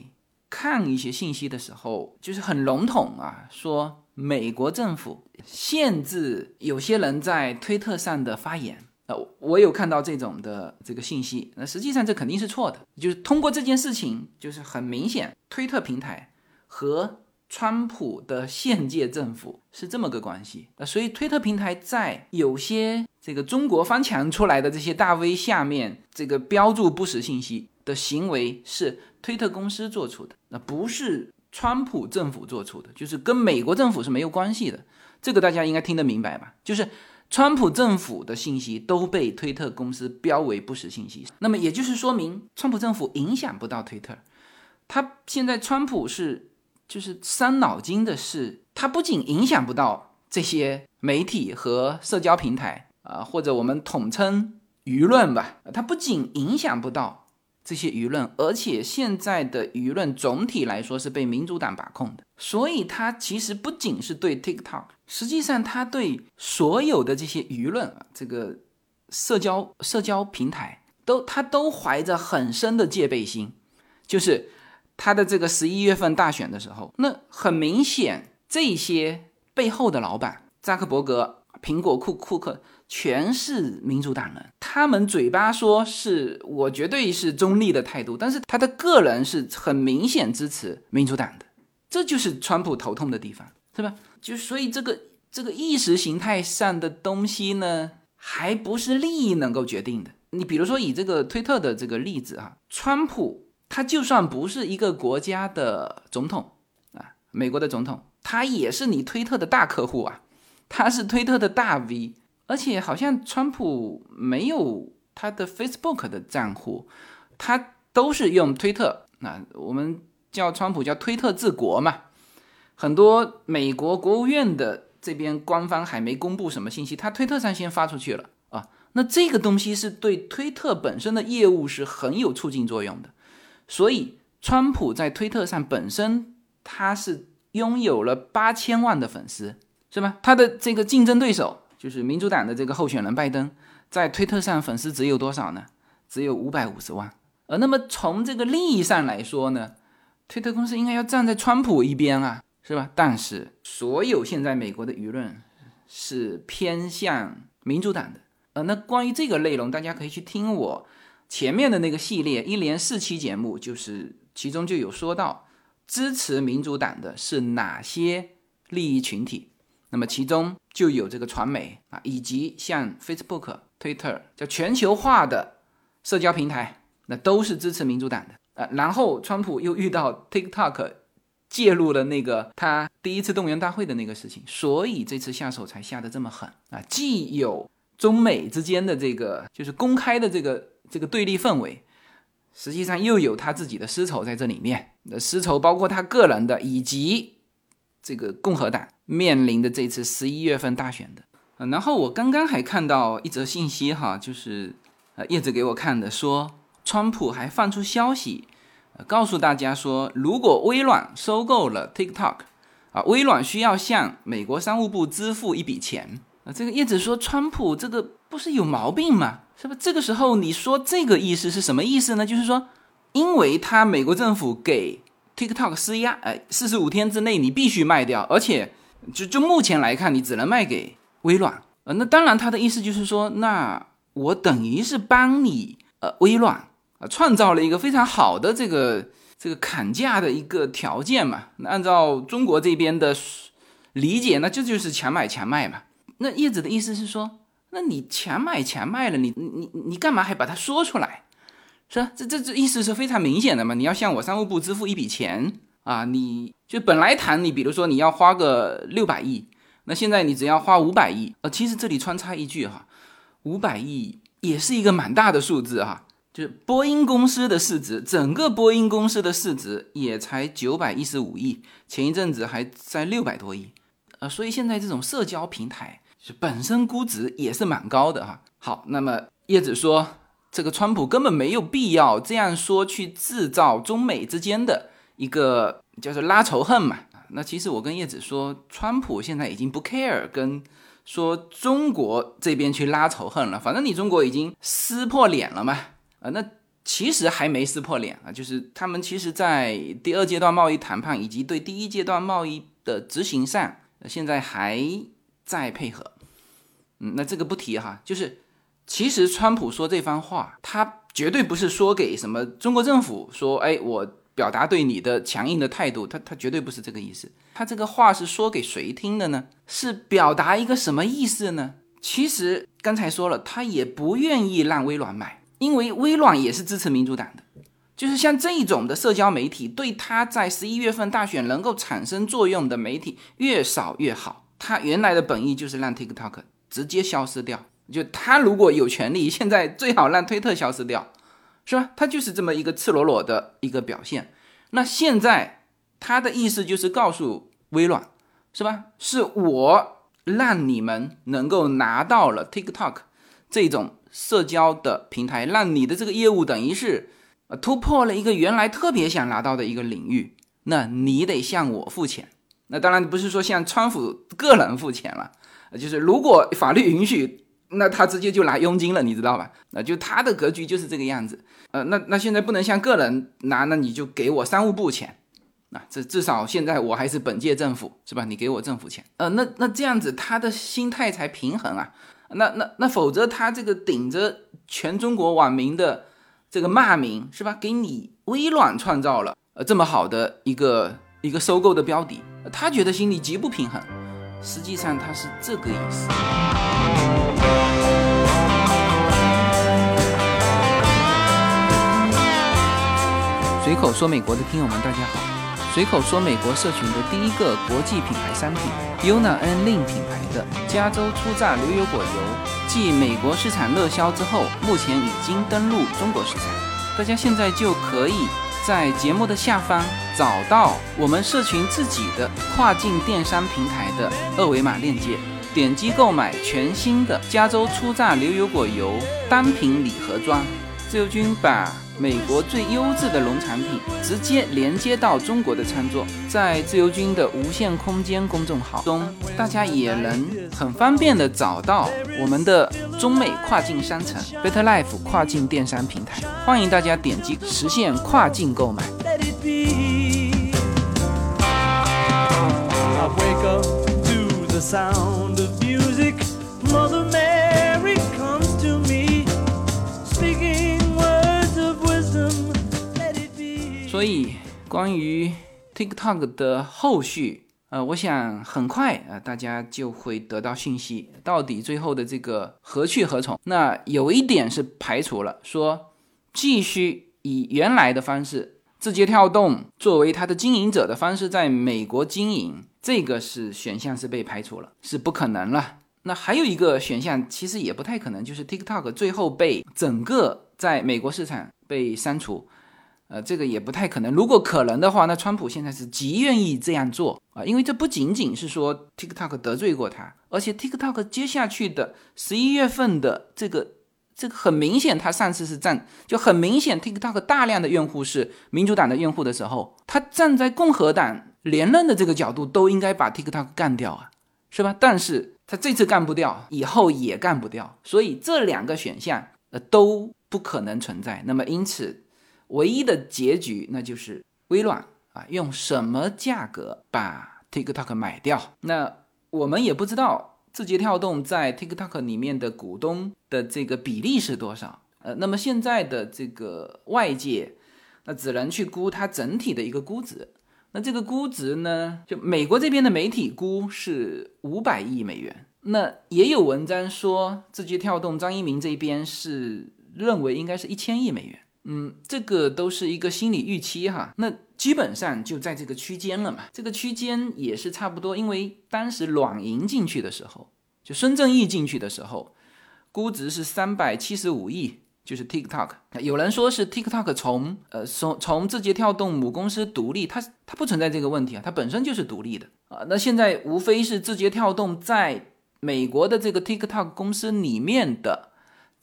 看一些信息的时候，就是很笼统啊，说。美国政府限制有些人在推特上的发言，呃，我有看到这种的这个信息，那实际上这肯定是错的。就是通过这件事情，就是很明显，推特平台和川普的现届政府是这么个关系。那所以推特平台在有些这个中国翻墙出来的这些大 V 下面，这个标注不实信息的行为是推特公司做出的，那不是。川普政府做出的，就是跟美国政府是没有关系的，这个大家应该听得明白吧？就是川普政府的信息都被推特公司标为不实信息，那么也就是说明川普政府影响不到推特。他现在川普是就是伤脑筋的是，他不仅影响不到这些媒体和社交平台啊，或者我们统称舆论吧，他不仅影响不到。这些舆论，而且现在的舆论总体来说是被民主党把控的，所以他其实不仅是对 TikTok，实际上他对所有的这些舆论啊，这个社交社交平台都他都怀着很深的戒备心。就是他的这个十一月份大选的时候，那很明显这些背后的老板，扎克伯格、苹果库库克，全是民主党人。他们嘴巴说是我绝对是中立的态度，但是他的个人是很明显支持民主党的。这就是川普头痛的地方，是吧？就所以这个这个意识形态上的东西呢，还不是利益能够决定的。你比如说以这个推特的这个例子啊，川普他就算不是一个国家的总统啊，美国的总统，他也是你推特的大客户啊，他是推特的大 V，而且好像川普没有他的 Facebook 的账户，他都是用推特。那我们叫川普叫推特治国嘛，很多美国国务院的这边官方还没公布什么信息，他推特上先发出去了啊。那这个东西是对推特本身的业务是很有促进作用的，所以川普在推特上本身他是拥有了八千万的粉丝，是吧？他的这个竞争对手就是民主党的这个候选人拜登，在推特上粉丝只有多少呢？只有五百五十万。呃，那么从这个利益上来说呢，推特公司应该要站在川普一边啊，是吧？但是所有现在美国的舆论是偏向民主党的。呃，那关于这个内容，大家可以去听我前面的那个系列，一连四期节目，就是其中就有说到支持民主党的是哪些利益群体。那么其中就有这个传媒啊，以及像 Facebook、Twitter 叫全球化的社交平台，那都是支持民主党的。啊，然后川普又遇到 TikTok 介入了那个他第一次动员大会的那个事情，所以这次下手才下得这么狠啊，既有。中美之间的这个就是公开的这个这个对立氛围，实际上又有他自己的私仇在这里面。那私仇包括他个人的，以及这个共和党面临的这次十一月份大选的。然后我刚刚还看到一则信息哈，就是呃叶子给我看的，说川普还放出消息，告诉大家说，如果微软收购了 TikTok，啊，微软需要向美国商务部支付一笔钱。啊，这个叶子说川普这个不是有毛病吗？是不？这个时候你说这个意思是什么意思呢？就是说，因为他美国政府给 TikTok 施压，哎，四十五天之内你必须卖掉，而且就就目前来看，你只能卖给微软。呃，那当然他的意思就是说，那我等于是帮你呃微软啊创造了一个非常好的这个这个砍价的一个条件嘛。那按照中国这边的理解，那这就是强买强卖嘛。那叶子的意思是说，那你强买强卖了，你你你干嘛还把它说出来？是吧？这这这意思是非常明显的嘛？你要向我商务部支付一笔钱啊！你就本来谈你，比如说你要花个六百亿，那现在你只要花五百亿。呃，其实这里穿插一句哈，五百亿也是一个蛮大的数字哈。就是波音公司的市值，整个波音公司的市值也才九百一十五亿，前一阵子还在六百多亿。呃，所以现在这种社交平台。是本身估值也是蛮高的哈。好，那么叶子说，这个川普根本没有必要这样说去制造中美之间的一个叫做拉仇恨嘛。那其实我跟叶子说，川普现在已经不 care 跟说中国这边去拉仇恨了，反正你中国已经撕破脸了嘛。啊，那其实还没撕破脸啊，就是他们其实在第二阶段贸易谈判以及对第一阶段贸易的执行上，现在还。在配合，嗯，那这个不提哈，就是其实川普说这番话，他绝对不是说给什么中国政府说，哎，我表达对你的强硬的态度，他他绝对不是这个意思。他这个话是说给谁听的呢？是表达一个什么意思呢？其实刚才说了，他也不愿意让微软买，因为微软也是支持民主党的，就是像这一种的社交媒体，对他在十一月份大选能够产生作用的媒体越少越好。他原来的本意就是让 TikTok 直接消失掉，就他如果有权利，现在最好让推特消失掉，是吧？他就是这么一个赤裸裸的一个表现。那现在他的意思就是告诉微软，是吧？是我让你们能够拿到了 TikTok 这种社交的平台，让你的这个业务等于是突破了一个原来特别想拿到的一个领域，那你得向我付钱。那当然不是说像川普个人付钱了，就是如果法律允许，那他直接就拿佣金了，你知道吧？那就他的格局就是这个样子。呃，那那现在不能像个人拿，那你就给我商务部钱，那这至少现在我还是本届政府，是吧？你给我政府钱，呃，那那这样子他的心态才平衡啊。那那那否则他这个顶着全中国网民的这个骂名，是吧？给你微软创造了呃这么好的一个一个收购的标的，他觉得心里极不平衡。实际上他是这个意思。随口说美国的听友们，大家好。随口说美国社群的第一个国际品牌商品，Yuna N Lin 品牌的加州初榨牛油果油，继美国市场热销之后，目前已经登陆中国市场。大家现在就可以在节目的下方找到我们社群自己的跨境电商平台的二维码链接，点击购买全新的加州初榨牛油果油单品礼盒装。自由军把。美国最优质的农产品直接连接到中国的餐桌，在自由军的无限空间公众号中，大家也能很方便的找到我们的中美跨境商城 Better Life 跨境电商平台，欢迎大家点击实现跨境购买。所以，关于 TikTok 的后续，呃，我想很快啊，大家就会得到信息，到底最后的这个何去何从。那有一点是排除了，说继续以原来的方式，字节跳动作为它的经营者的方式在美国经营，这个是选项是被排除了，是不可能了。那还有一个选项，其实也不太可能，就是 TikTok 最后被整个在美国市场被删除。呃，这个也不太可能。如果可能的话，那川普现在是极愿意这样做啊，因为这不仅仅是说 TikTok 得罪过他，而且 TikTok 接下去的十一月份的这个这个很明显，他上次是站就很明显，TikTok 大量的用户是民主党的用户的时候，他站在共和党连任的这个角度，都应该把 TikTok 干掉啊，是吧？但是他这次干不掉，以后也干不掉，所以这两个选项呃都不可能存在。那么因此。唯一的结局，那就是微软啊，用什么价格把 TikTok 买掉？那我们也不知道字节跳动在 TikTok 里面的股东的这个比例是多少。呃，那么现在的这个外界，那只能去估它整体的一个估值。那这个估值呢，就美国这边的媒体估是五百亿美元。那也有文章说，字节跳动张一鸣这边是认为应该是一千亿美元。嗯，这个都是一个心理预期哈，那基本上就在这个区间了嘛。这个区间也是差不多，因为当时软银进去的时候，就孙正义进去的时候，估值是三百七十五亿，就是 TikTok。有人说是 TikTok 从呃从从字节跳动母公司独立，它它不存在这个问题啊，它本身就是独立的啊。那现在无非是字节跳动在美国的这个 TikTok 公司里面的。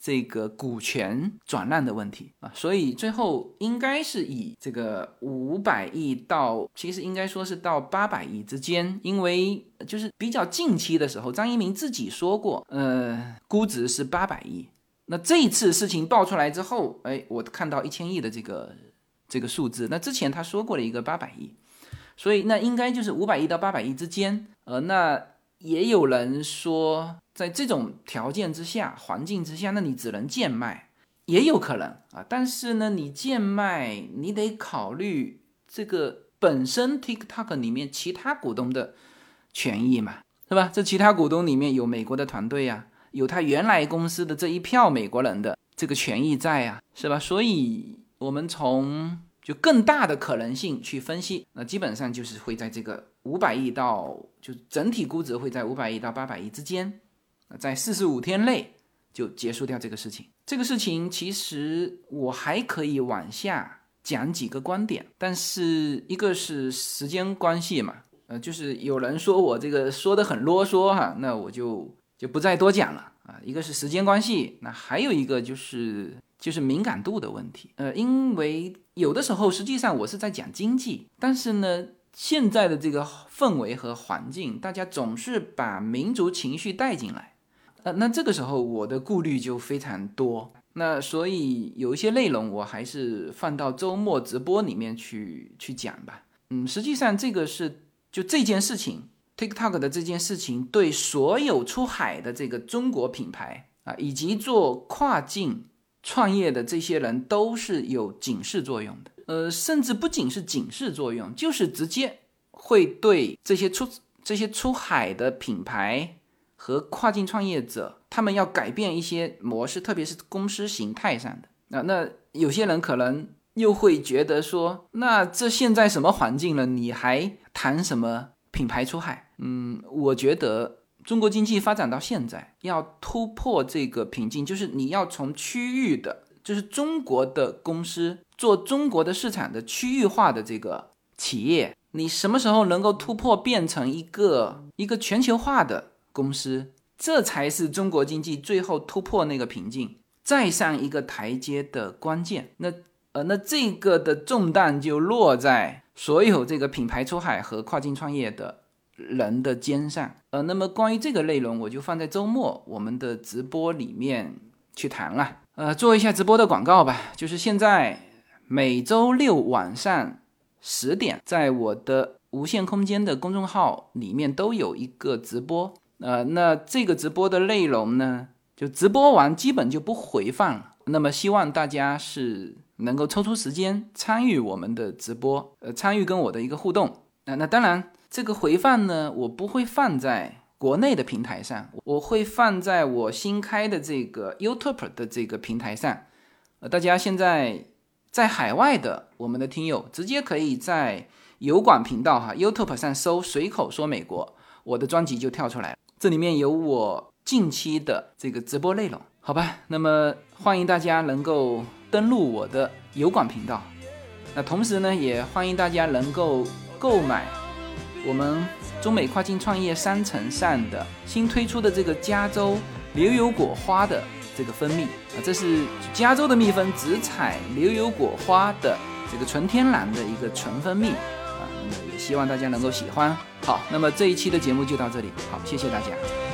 这个股权转让的问题啊，所以最后应该是以这个五百亿到，其实应该说是到八百亿之间，因为就是比较近期的时候，张一鸣自己说过，呃，估值是八百亿。那这一次事情爆出来之后，哎，我看到一千亿的这个这个数字，那之前他说过了一个八百亿，所以那应该就是五百亿到八百亿之间。呃，那也有人说。在这种条件之下、环境之下，那你只能贱卖，也有可能啊。但是呢，你贱卖，你得考虑这个本身 TikTok 里面其他股东的权益嘛，是吧？这其他股东里面有美国的团队呀，有他原来公司的这一票美国人的这个权益在呀，是吧？所以，我们从就更大的可能性去分析，那基本上就是会在这个五百亿到就整体估值会在五百亿到八百亿之间。在四十五天内就结束掉这个事情。这个事情其实我还可以往下讲几个观点，但是一个是时间关系嘛，呃，就是有人说我这个说的很啰嗦哈，那我就就不再多讲了啊。一个是时间关系，那还有一个就是就是敏感度的问题。呃，因为有的时候实际上我是在讲经济，但是呢，现在的这个氛围和环境，大家总是把民族情绪带进来。呃，那这个时候我的顾虑就非常多，那所以有一些内容我还是放到周末直播里面去去讲吧。嗯，实际上这个是就这件事情，TikTok 的这件事情对所有出海的这个中国品牌啊，以及做跨境创业的这些人都是有警示作用的。呃，甚至不仅是警示作用，就是直接会对这些出这些出海的品牌和跨境创业者，他们要改变一些模式，特别是公司形态上的。那那有些人可能又会觉得说，那这现在什么环境了，你还谈什么品牌出海？嗯，我觉得中国经济发展到现在，要突破这个瓶颈，就是你要从区域的，就是中国的公司。做中国的市场的区域化的这个企业，你什么时候能够突破变成一个一个全球化的公司？这才是中国经济最后突破那个瓶颈，再上一个台阶的关键。那呃，那这个的重担就落在所有这个品牌出海和跨境创业的人的肩上。呃，那么关于这个内容，我就放在周末我们的直播里面去谈了。呃，做一下直播的广告吧，就是现在。每周六晚上十点，在我的无限空间的公众号里面都有一个直播。呃，那这个直播的内容呢，就直播完基本就不回放了。那么希望大家是能够抽出时间参与我们的直播，呃，参与跟我的一个互动。那那当然，这个回放呢，我不会放在国内的平台上，我会放在我新开的这个 YouTube 的这个平台上。呃，大家现在。在海外的我们的听友，直接可以在油管频道哈 YouTube 上搜“随口说美国”，我的专辑就跳出来了。这里面有我近期的这个直播内容，好吧？那么欢迎大家能够登录我的油管频道。那同时呢，也欢迎大家能够购买我们中美跨境创业商城上的新推出的这个加州牛油果花的。这个蜂蜜啊，这是加州的蜜蜂只采牛油果花的这个纯天然的一个纯蜂蜜啊，那么也希望大家能够喜欢。好，那么这一期的节目就到这里，好，谢谢大家。